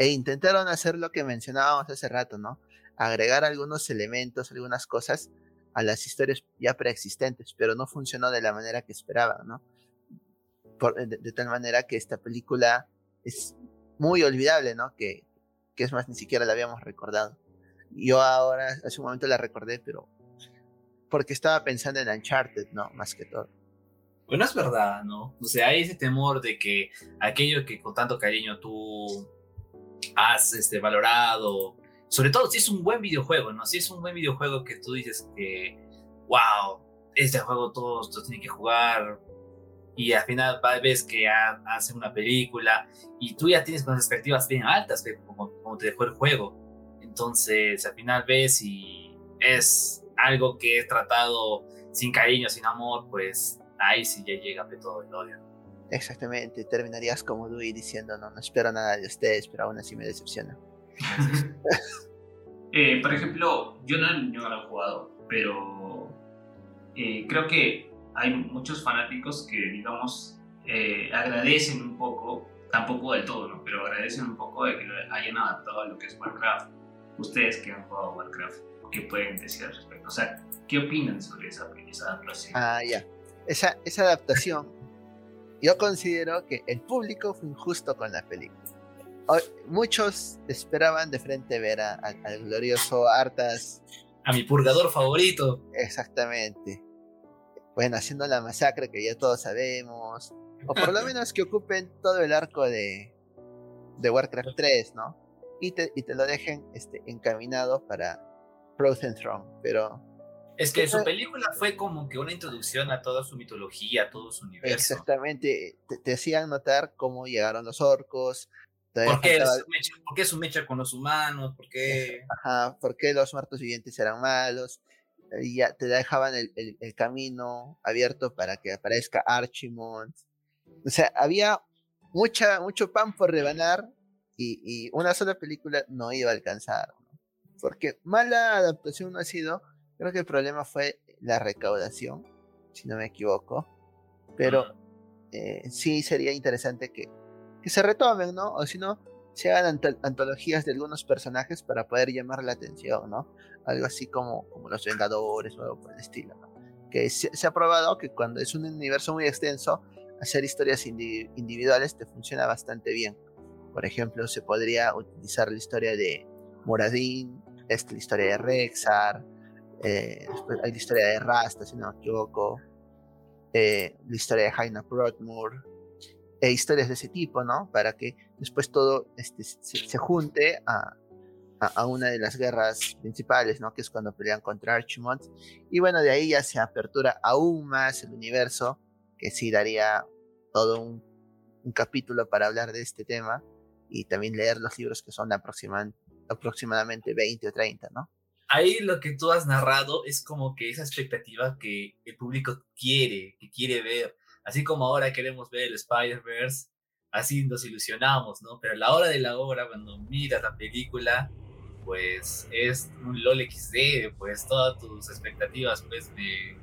Speaker 2: e intentaron hacer lo que mencionábamos hace rato, ¿no? Agregar algunos elementos, algunas cosas a las historias ya preexistentes, pero no funcionó de la manera que esperaban, ¿no? de, tal manera que esta película es muy olvidable, ¿no? Que, que es más, ni siquiera la habíamos recordado. Yo ahora, hace un momento la recordé, pero porque estaba pensando en Uncharted, ¿no? Más que todo.
Speaker 3: Bueno, es verdad, ¿no? O sea, hay ese temor de que aquello que con tanto cariño tú has este, valorado. Sobre todo si es un buen videojuego, ¿no? Si es un buen videojuego que tú dices que, wow, este juego todos, tienen que jugar. Y al final ves que hacen una película y tú ya tienes unas expectativas bien altas, como, como te dejó el juego. Entonces al final ves y es algo que es tratado sin cariño, sin amor, pues ahí sí ya llega de todo el odio.
Speaker 2: Exactamente, terminarías como Dewey diciendo, no, no espero nada de ustedes, pero aún así me decepciona.
Speaker 1: Eh, por ejemplo, yo no, lo he jugado, pero eh, creo que hay muchos fanáticos que, digamos, eh, agradecen un poco, tampoco del todo, ¿no? Pero agradecen un poco de que lo hayan adaptado a lo que es Warcraft. Ustedes que han jugado Warcraft, ¿qué pueden decir al respecto? O sea, ¿qué opinan sobre esa, esa adaptación?
Speaker 2: Ah, ya. Esa, esa adaptación yo considero que el público fue injusto con la película. Muchos esperaban de frente ver al glorioso Artas.
Speaker 3: A mi purgador favorito.
Speaker 2: Exactamente. Bueno, haciendo la masacre que ya todos sabemos. O por lo menos que ocupen todo el arco de, de Warcraft 3, ¿no? Y te, y te lo dejen este, encaminado para Frozen Throne. Pero
Speaker 3: es que su película fue como que una introducción a toda su mitología, a todo su universo.
Speaker 2: Exactamente, te, hacían notar cómo llegaron los orcos,
Speaker 3: ¿Por qué, es un mecha, con los humanos? ¿Por qué?
Speaker 2: Ajá, ¿por qué los muertos vivientes eran malos? Y ya te dejaban el, el, camino abierto para que aparezca Archimond. O sea, había mucha, mucho pan por rebanar y, y una sola película no iba a alcanzar. Porque mala adaptación no ha sido, creo que el problema fue la recaudación, si no me equivoco. Pero eh, sí sería interesante que, que se retomen, ¿no? O si no, se hagan antologías de algunos personajes para poder llamar la atención, ¿no? Algo así como, como los Vengadores o algo por el estilo, ¿no? Que se, ha probado que cuando es un universo muy extenso, hacer historias individuales te funciona bastante bien. Por ejemplo, se podría utilizar la historia de Moradin, la historia de Rexar, eh, hay la historia de Rasta, si no me equivoco, eh, la historia de Jaina Broadmoor, e historias de ese tipo, ¿no? Para que después todo este, se, junte a, a, una de las guerras principales, ¿no? Que es cuando pelean contra Archimond. Y bueno, de ahí ya se apertura aún más el universo, que sí daría todo un, un capítulo para hablar de este tema y también leer los libros que son aproximadamente 20 o 30, ¿no?
Speaker 3: Ahí lo que tú has narrado es como que esa expectativa que el público quiere, que quiere ver. Así como ahora queremos ver el Spider-Verse, así nos ilusionamos, ¿no? Pero a la hora de la obra, cuando miras la película, pues es un LOL XD, pues todas tus expectativas, pues me,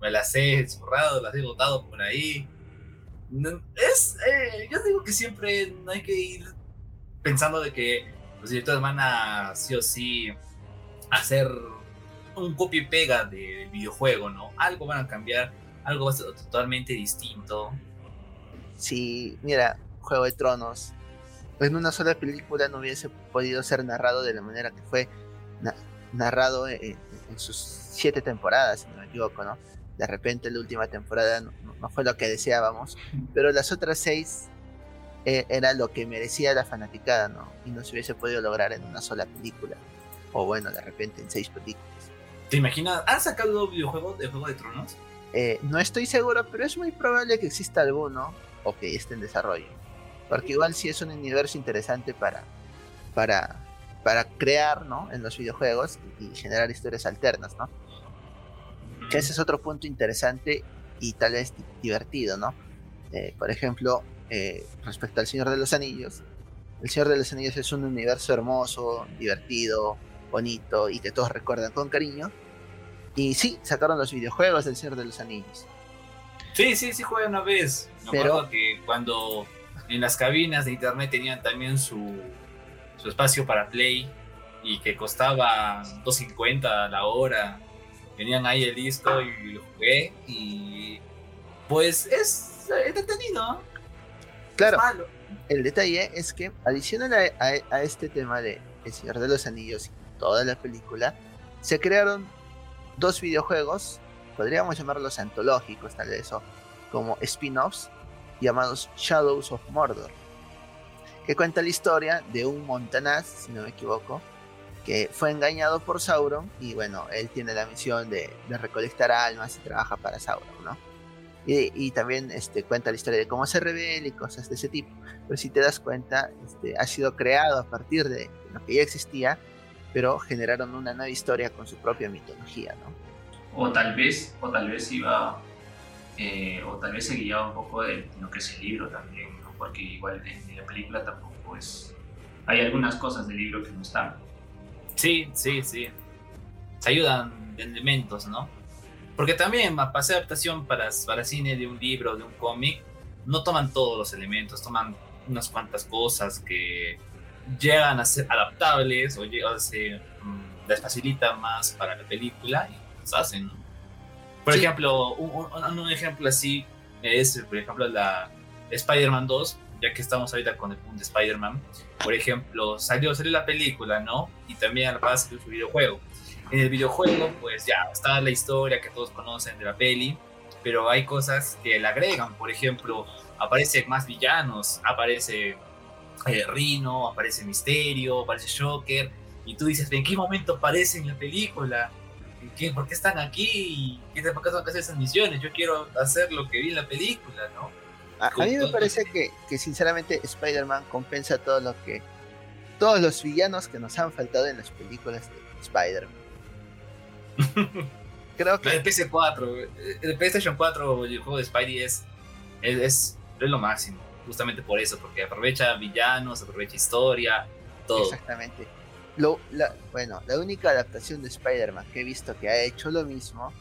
Speaker 3: me las he zurrado, las he botado por ahí. es, eh, yo digo que siempre no hay que ir pensando de que los directores van a sí o sí hacer un copia y pega del videojuego, ¿no? Algo van a cambiar, algo va a ser totalmente distinto.
Speaker 2: Sí, mira, Juego de Tronos, en una sola película no hubiese podido ser narrado de la manera que fue narrado en, sus siete temporadas, si no me equivoco, ¿no? De repente la última temporada no, fue lo que deseábamos, pero las otras seis eh, era lo que merecía la fanaticada, ¿no? Y no se hubiese podido lograr en una sola película. O bueno, de repente en seis películas.
Speaker 3: ¿Te imaginas? ¿Han sacado videojuegos de Juego de Tronos?
Speaker 2: Eh, no estoy seguro, pero es muy probable que exista alguno o que esté en desarrollo. Porque igual sí es un universo interesante para, para, para crear ¿no? en los videojuegos y generar historias alternas, ¿no? Que ese es otro punto interesante y tal vez divertido, ¿no? Eh, por ejemplo, eh, respecto al Señor de los Anillos, el Señor de los Anillos es un universo hermoso, divertido, bonito y que todos recuerdan con cariño. Y sí, sacaron los videojuegos del Señor de los Anillos.
Speaker 3: Sí, sí, sí jugué una vez. Me Pero... acuerdo que cuando en las cabinas de internet tenían también su, su espacio para play y que costaba 2.50 a la hora. Tenían ahí el disco y lo jugué y pues es entretenido.
Speaker 2: Claro. El detalle es que adicional a, a este tema de el Señor de los Anillos toda la película, se crearon dos videojuegos, podríamos llamarlos antológicos tal vez, o como spin-offs, llamados Shadows of Mordor, que cuenta la historia de un montanaz, si no me equivoco, que fue engañado por Sauron y bueno, él tiene la misión de, recolectar almas y trabaja para Sauron, ¿no? Y, también este, cuenta la historia de cómo se revela y cosas de ese tipo. Pero si te das cuenta, este, ha sido creado a partir de, lo que ya existía, pero generaron una nueva historia con su propia mitología, ¿no?
Speaker 1: O tal vez, o tal vez iba, eh, o tal vez se guiaba un poco de lo que es el libro también, porque igual en, la película tampoco es, hay algunas cosas del libro que no están.
Speaker 3: Sí, sí, sí. Se ayudan de elementos, ¿no? Porque también para hacer adaptación para, para cine de un libro, de un cómic, no toman todos los elementos, toman unas cuantas cosas que llegan a ser adaptables o llegan a ser, mm, les facilita más para la película y las hacen. Por ejemplo, un, ejemplo así es, por ejemplo, la Spider-Man 2, ya que estamos ahorita con el punto de Spider-Man. Por ejemplo, salió, salió la película, ¿no? Y también a su videojuego. En el videojuego, pues ya está la historia que todos conocen de la peli, pero hay cosas que le agregan. Por ejemplo, aparece más villanos, aparece eh, Rino, aparece Misterio, aparece Joker, y tú dices, ¿en qué momento aparece en la película? ¿Qué, ¿Por qué están aquí? ¿Qué, ¿Por qué que hacer esas misiones? Yo quiero hacer lo que vi en la película, ¿no?
Speaker 2: A, mí me parece que, que sinceramente Spider-Man compensa todo lo que. Todos los villanos que nos han faltado en las películas de Spider-Man.
Speaker 3: Creo que. El PS4, el PlayStation 4, el juego de Spidey es, es, es, lo máximo. Justamente por eso, porque aprovecha villanos, aprovecha historia, todo.
Speaker 2: Exactamente. Lo, la, bueno, la única adaptación de Spider-Man que he visto que ha hecho lo mismo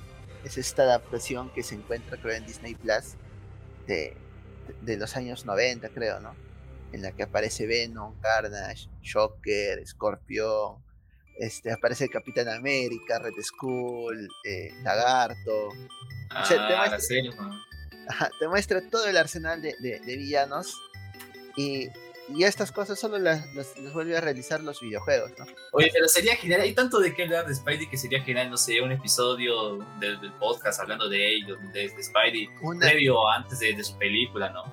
Speaker 2: es esta adaptación que se encuentra, creo, en Disney Plus de, de los años 90, creo, ¿no? En la que aparece Venom, Carnage, Shocker, Scorpion, este, aparece el Capitán América, Red Skull, eh, Lagarto.
Speaker 3: Ah, te,
Speaker 2: te muestra todo el arsenal de, de, villanos y, y, estas cosas solo las, las, vuelve a realizar los videojuegos, ¿no?
Speaker 3: Oye, pero sería genial, hay tanto de qué hablar de Spidey que sería genial, no sé, un episodio del, del podcast hablando de ellos, de, de Spidey, previo antes de, de su película, ¿no?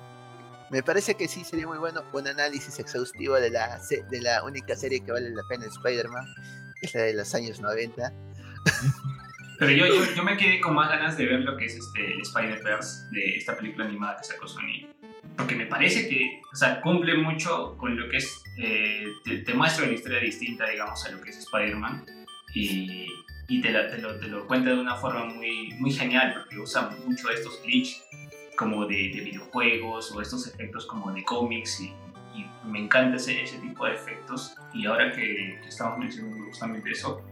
Speaker 2: Me parece que sí sería muy bueno un análisis exhaustivo de la, de la única serie que vale la pena Spider-Man, es la de los años 90.
Speaker 1: Pero yo, yo, yo, me quedé con más ganas de ver lo que es este, el Spider-Verse de esta película animada que sacó Sony. Porque me parece que o sea, cumple mucho con lo que es. Eh, te, muestra una historia distinta, digamos, a lo que es Spider-Man. Y, y te, te, lo, te, lo, cuenta de una forma muy, muy genial, porque usa mucho de estos glitches como de, de, videojuegos o estos efectos como de cómics y, me encanta ese, ese, tipo de efectos y ahora que, que estamos mencionando justamente eso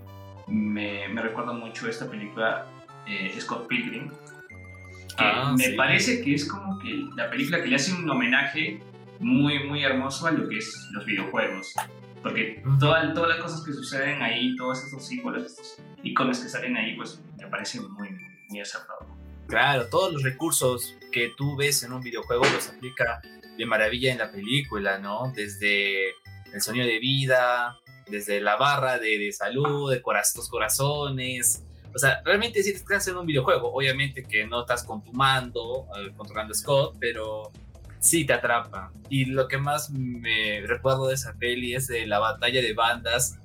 Speaker 1: me, me recuerda mucho esta película eh, Scott Pilgrim que ah, me parece que es como que la película que le hace un homenaje muy muy hermoso a lo que es los videojuegos porque todas todas las cosas que suceden ahí todos estos símbolos estos iconos que salen ahí pues me parece muy muy acertado.
Speaker 3: Claro, todos los recursos que tú ves en un videojuego los aplica de maravilla en la película, ¿no? Desde el sonido de vida, desde la barra de, salud, de los corazones. O sea, realmente sí estás en un videojuego. Obviamente que no estás con tu eh, controlando Scott, pero sí te atrapa. Y lo que más me recuerdo de esa peli es de la batalla de bandas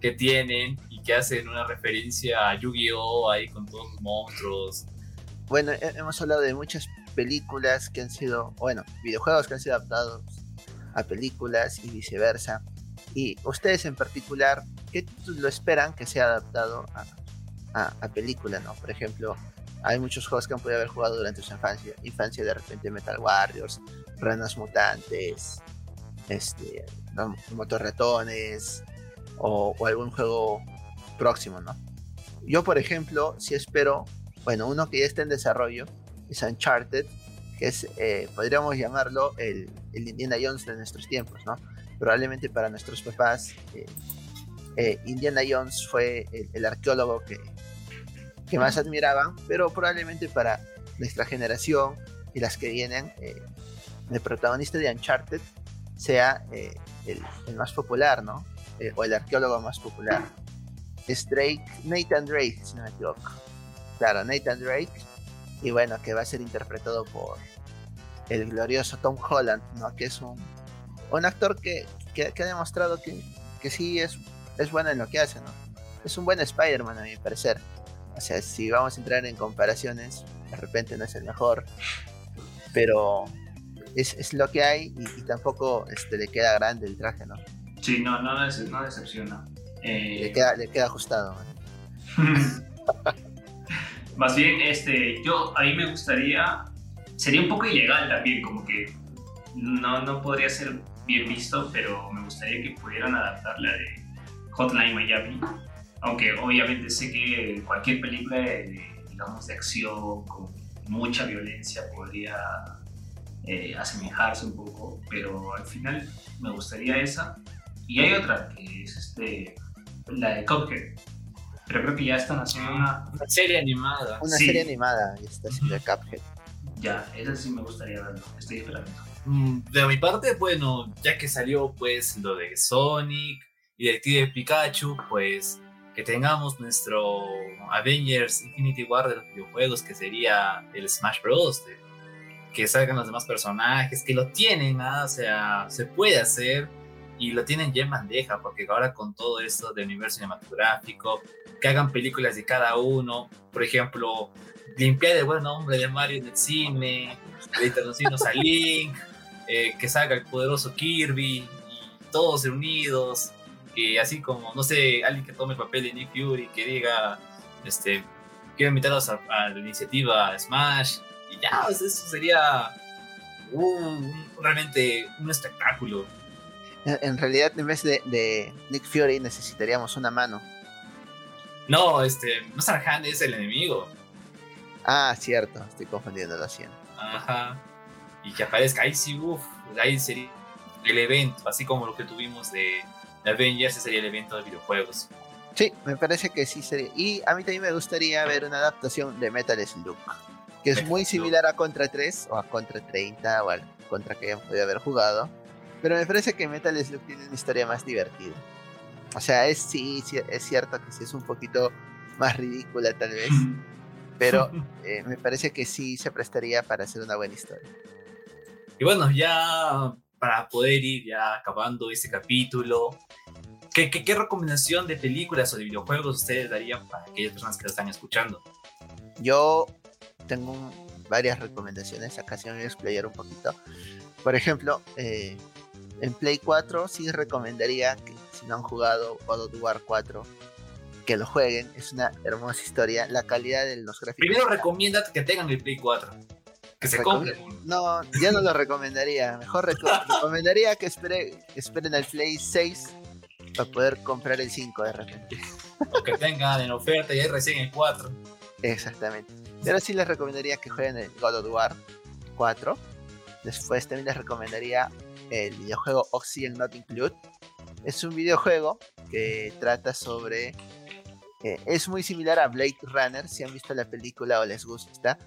Speaker 3: que tienen y que hacen una referencia a Yu-Gi-Oh! ahí con todos los monstruos
Speaker 2: bueno, hemos hablado de muchas películas que han sido, bueno, videojuegos que han sido adaptados a películas y viceversa. Y ustedes en particular, ¿qué lo esperan que sea adaptado a, película, no? Por ejemplo, hay muchos juegos que han podido haber jugado durante su infancia, infancia de repente Metal Warriors, Ranas Mutantes, este, Motorratones o, algún juego próximo, ¿no? Yo, por ejemplo, sí espero bueno, uno que ya está en desarrollo es Uncharted, que es, eh, podríamos llamarlo el, Indiana Jones de nuestros tiempos, ¿no? Probablemente para nuestros papás, eh, eh, Indiana Jones fue el, arqueólogo que, más admiraban, pero probablemente para nuestra generación y las que vienen, el protagonista de Uncharted sea el, el, más popular, ¿no? o el arqueólogo más popular. Es Drake, Nathan Drake, si no me equivoco. Claro, Nathan Drake. Y bueno, que va a ser interpretado por el glorioso Tom Holland, ¿no? Que es un, un actor que, que, ha demostrado que, que sí es, es bueno en lo que hace, ¿no? Es un buen Spider-Man a mi parecer. O sea, si vamos a entrar en comparaciones, de repente no es el mejor, pero es, es lo que hay y, tampoco este, le queda grande el traje, ¿no?
Speaker 1: Sí, no, no, no decepciona.
Speaker 2: Le, eh, queda, le queda ajustado.
Speaker 1: Más bien, este, yo a mí me gustaría, sería un poco ilegal también, como que no, no podría ser bien visto, pero me gustaría que pudieran adaptar la de Hotline Miami, aunque obviamente sé que cualquier película de, digamos, de acción con mucha violencia podría eh, asemejarse un poco, pero al final me gustaría esa. Y hay otra que es este, la de Cuphead, pero creo que ya están haciendo una,
Speaker 3: una serie animada.
Speaker 2: Una serie animada, y está haciendo Cuphead.
Speaker 1: Ya, esa sí me gustaría verlo, estoy esperando.
Speaker 3: Mm, de mi parte, bueno, ya que salió pues lo de Sonic y de Pikachu, pues que tengamos nuestro Avengers Infinity War de los videojuegos, que sería el Smash Bros. que salgan los demás personajes, que lo tienen, ¿ah? o sea, se puede hacer y lo tienen ya en bandeja, porque ahora con todo esto del universo cinematográfico, que hagan películas de cada uno, por ejemplo, limpiar el buen nombre de Mario en el cine, de introducirnos a Link, eh, que salga el poderoso Kirby, y todos reunidos, y así como, no sé, alguien que tome el papel de Nick Fury, que diga, este, quiero invitarlos a, la iniciativa Smash, y ya, eso sería realmente un espectáculo.
Speaker 2: En, realidad, en vez de, Nick Fury, necesitaríamos una mano.
Speaker 3: No, este, Master Hand es el enemigo.
Speaker 2: Ah, cierto, estoy confundiendo lo siento.
Speaker 3: Ajá. Y que aparezca ahí sí, uff, ahí sería el evento, así como lo que tuvimos de, Avengers, ese sería el evento de videojuegos.
Speaker 2: Sí, me parece que sí sería. Y a mí también me gustaría ver una adaptación de Metal Slug, que es muy similar a Contra 3 o a Contra 30 o al Contra que podido haber jugado. Pero me parece que Metal Slug tiene una historia más divertida. O sea, es sí, es cierto que sí es un poquito más ridícula tal vez. pero eh, me parece que sí se prestaría para hacer una buena historia.
Speaker 3: Y bueno, ya para poder ir ya acabando este capítulo, ¿qué, qué, recomendación de películas o de videojuegos ustedes darían para aquellas personas que lo están escuchando?
Speaker 2: Yo tengo varias recomendaciones, acá sí me voy a explayar un poquito. Por ejemplo, eh, en Play 4 sí recomendaría que si no han jugado God of War 4, que lo jueguen. Es una hermosa historia. La calidad de los gráficos.
Speaker 3: Primero recomienda que tengan el Play 4. Que se compren.
Speaker 2: No, ya no lo recomendaría. Mejor recomendaría que, esperen al Play 6 para poder comprar el 5 de repente.
Speaker 3: O que tengan en oferta y ahí recién el 4.
Speaker 2: Exactamente. Pero sí les recomendaría que jueguen el God of War 4. Después también les recomendaría el videojuego Oxygen Not Include. Es un videojuego que trata sobre. Eh, es muy similar a Blade Runner. Si han visto la película o les gusta,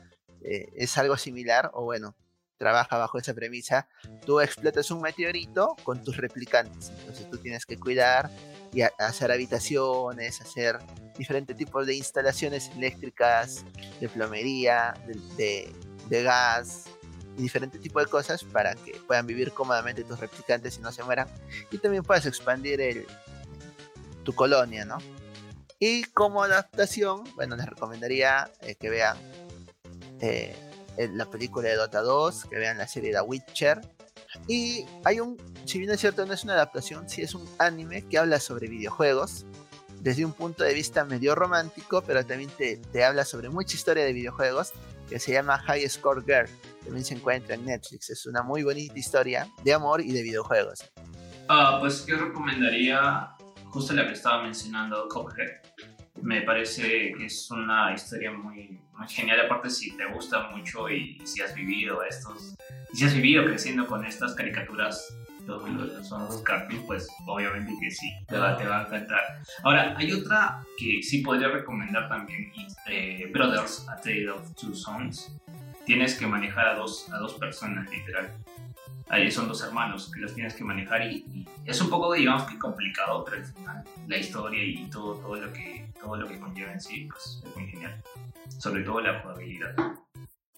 Speaker 2: eh, es algo similar. O bueno, trabaja bajo esa premisa. Tú explotas un meteorito con tus replicantes. Entonces tú tienes que cuidar y hacer habitaciones, hacer diferentes tipos de instalaciones eléctricas, de plomería, de, gas, y diferentes tipos de cosas para que puedan vivir cómodamente tus replicantes y no se mueran. Y también puedas expandir el, tu colonia, ¿no? Y como adaptación, bueno, les recomendaría eh, que vean eh, la película de Dota 2, que vean la serie de The Witcher. Y hay un, si bien es cierto, no es una adaptación, sí es un anime que habla sobre videojuegos desde un punto de vista medio romántico, pero también te, te habla sobre mucha historia de videojuegos, que se llama High Score Girl también se encuentra en Netflix. Es una muy bonita historia de amor y de videojuegos.
Speaker 1: Ah, pues yo recomendaría justo la que estaba mencionando, Cuphead. Me parece que es una historia muy, muy genial. Aparte, si te gusta mucho y, si has vivido estos, y si has vivido creciendo con estas caricaturas son los cartoons, pues obviamente que sí, te va, te va, a encantar. Ahora, hay otra que sí podría recomendar también, eh, Brothers, A Tale of Two Sons tienes que manejar a dos, a dos personas, literal. Ahí son dos hermanos que los tienes que manejar y, es un poco, digamos, que complicado, pero al final la historia y todo, todo, lo, que, todo lo que conlleva en sí, pues es muy genial. Sobre todo la jugabilidad.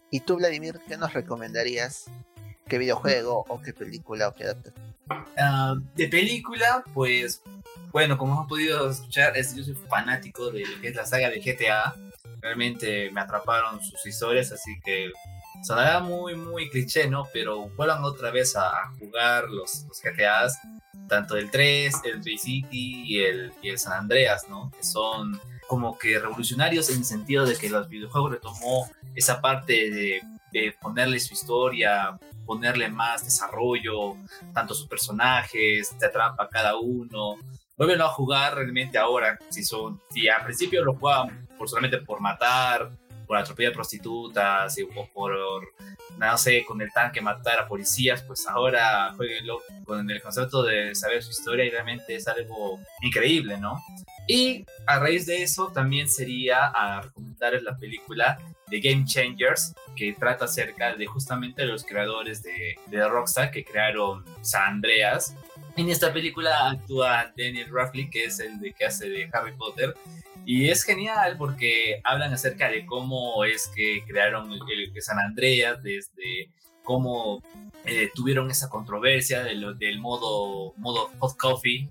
Speaker 2: ¿Y tú, Vladimir, qué nos recomendarías? ¿Qué videojuego o qué película o qué adaptación?
Speaker 3: Ah, de película, pues, bueno, como hemos podido escuchar, yo soy fanático de lo que es la saga de GTA realmente me atraparon sus historias, así que sonará muy, muy cliché, ¿no? Pero vuelvan otra vez a, jugar los, los, GTAs, tanto el 3, el Bay City y el, y el San Andreas, ¿no? Que son como que revolucionarios en el sentido de que los videojuegos retomó esa parte de, de ponerle su historia, ponerle más desarrollo, tanto sus personajes, te atrapa cada uno. Vuelven a jugar realmente ahora, si son, si al principio lo jugaban por solamente por matar, por atropellar prostitutas o por, no sé, con el tanque matar a policías, pues ahora jueguenlo con el concepto de saber su historia y realmente es algo increíble, ¿no? Y a raíz de eso también sería a recomendarles la película de Game Changers, que trata acerca de justamente los creadores de, de Rockstar que crearon San Andreas. En esta película actúa Daniel Radcliffe, que es el de que hace de Harry Potter, y es genial porque hablan acerca de cómo es que crearon el, San Andreas desde cómo eh, tuvieron esa controversia del, modo, modo hot coffee,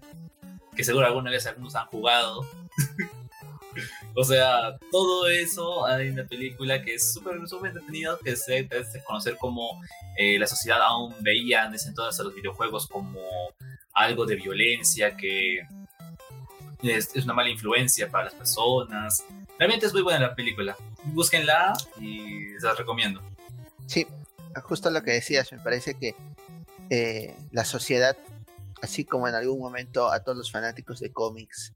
Speaker 3: que seguro alguna vez algunos han jugado. o sea, todo eso hay una película que es súper entretenida, que se conocer como eh, la sociedad aún veía en ese entonces a los videojuegos como algo de violencia, que es, una mala influencia para las personas. Realmente es muy buena la película. Búsquenla y se recomiendo.
Speaker 2: Sí, justo lo que decías, me parece que eh, la sociedad, así como en algún momento a todos los fanáticos de cómics,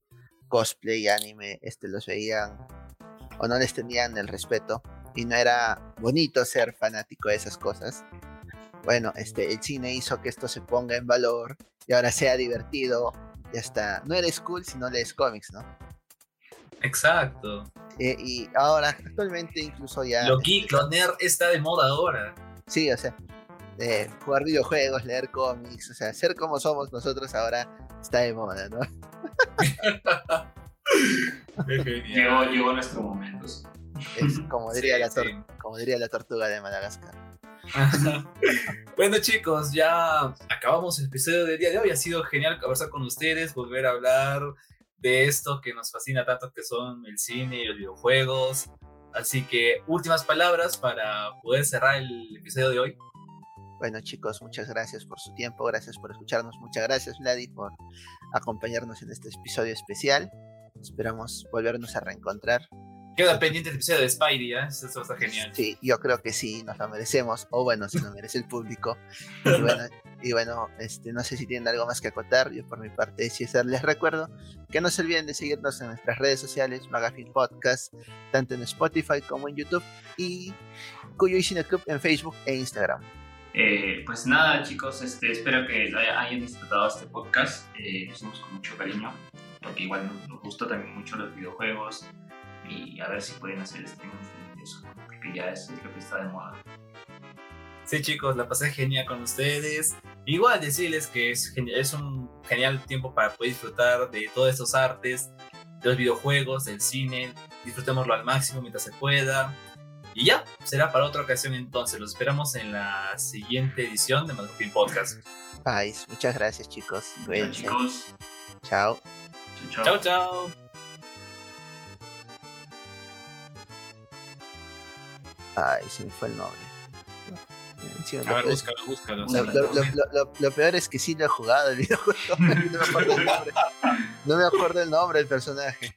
Speaker 2: cosplay y anime, este, los veían o no les tenían el respeto y no era bonito ser fanático de esas cosas. Bueno, este, el cine hizo que esto se ponga en valor y ahora sea divertido y hasta no eres cool si no lees cómics, ¿no?
Speaker 3: Exacto.
Speaker 2: Eh, y ahora, actualmente incluso ya...
Speaker 3: Lo geek, lo nerd está de moda ahora.
Speaker 2: Sí, o sea, eh, jugar videojuegos, leer cómics, o sea, ser como somos nosotros ahora está de moda, ¿no?
Speaker 1: llegó, llegó nuestro momento.
Speaker 2: Es como diría, la como diría la tortuga de Madagascar.
Speaker 3: bueno chicos, ya acabamos el episodio del día de hoy. Ha sido genial conversar con ustedes, volver a hablar de esto que nos fascina tanto que son el cine y los videojuegos. Así que últimas palabras para poder cerrar el episodio de hoy.
Speaker 2: Bueno chicos, muchas gracias por su tiempo, gracias por escucharnos, muchas gracias Vladi por acompañarnos en este episodio especial. Esperamos volvernos a reencontrar
Speaker 3: Queda pendiente el episodio de Spidey, ¿eh? Eso está genial.
Speaker 2: Sí, yo creo que sí, nos lo merecemos. O bueno, si lo merece el público. Y bueno, este, no sé si tienen algo más que acotar. Yo por mi parte, si les recuerdo que no se olviden de seguirnos en nuestras redes sociales, Magazine Podcast, tanto en Spotify como en YouTube. Y Cuyo y Cine Club en Facebook e Instagram.
Speaker 1: Eh, pues nada, chicos, este, espero que hayan disfrutado este podcast. Eh, lo hicimos con mucho cariño, porque igual nos gustó también mucho los videojuegos y a ver si pueden hacer streaming de eso, porque ya es, lo que está de moda.
Speaker 3: Sí, chicos, la pasé genial con ustedes. Igual decirles que es, es un genial tiempo para poder disfrutar de todos estos artes, de los videojuegos, del cine. Disfrutémoslo al máximo mientras se pueda. Y ya, será para otra ocasión entonces. Los esperamos en la siguiente edición de Madrugil Podcast.
Speaker 2: Pais, muchas gracias chicos.
Speaker 1: chicos.
Speaker 2: Chao.
Speaker 3: Chao, chao.
Speaker 2: Ay, se me fue el nombre.
Speaker 3: a ver, búscalo, búscalo.
Speaker 2: Lo, peor es que sí lo he jugado el videojuego. no me acuerdo el nombre. No me acuerdo el nombre del personaje.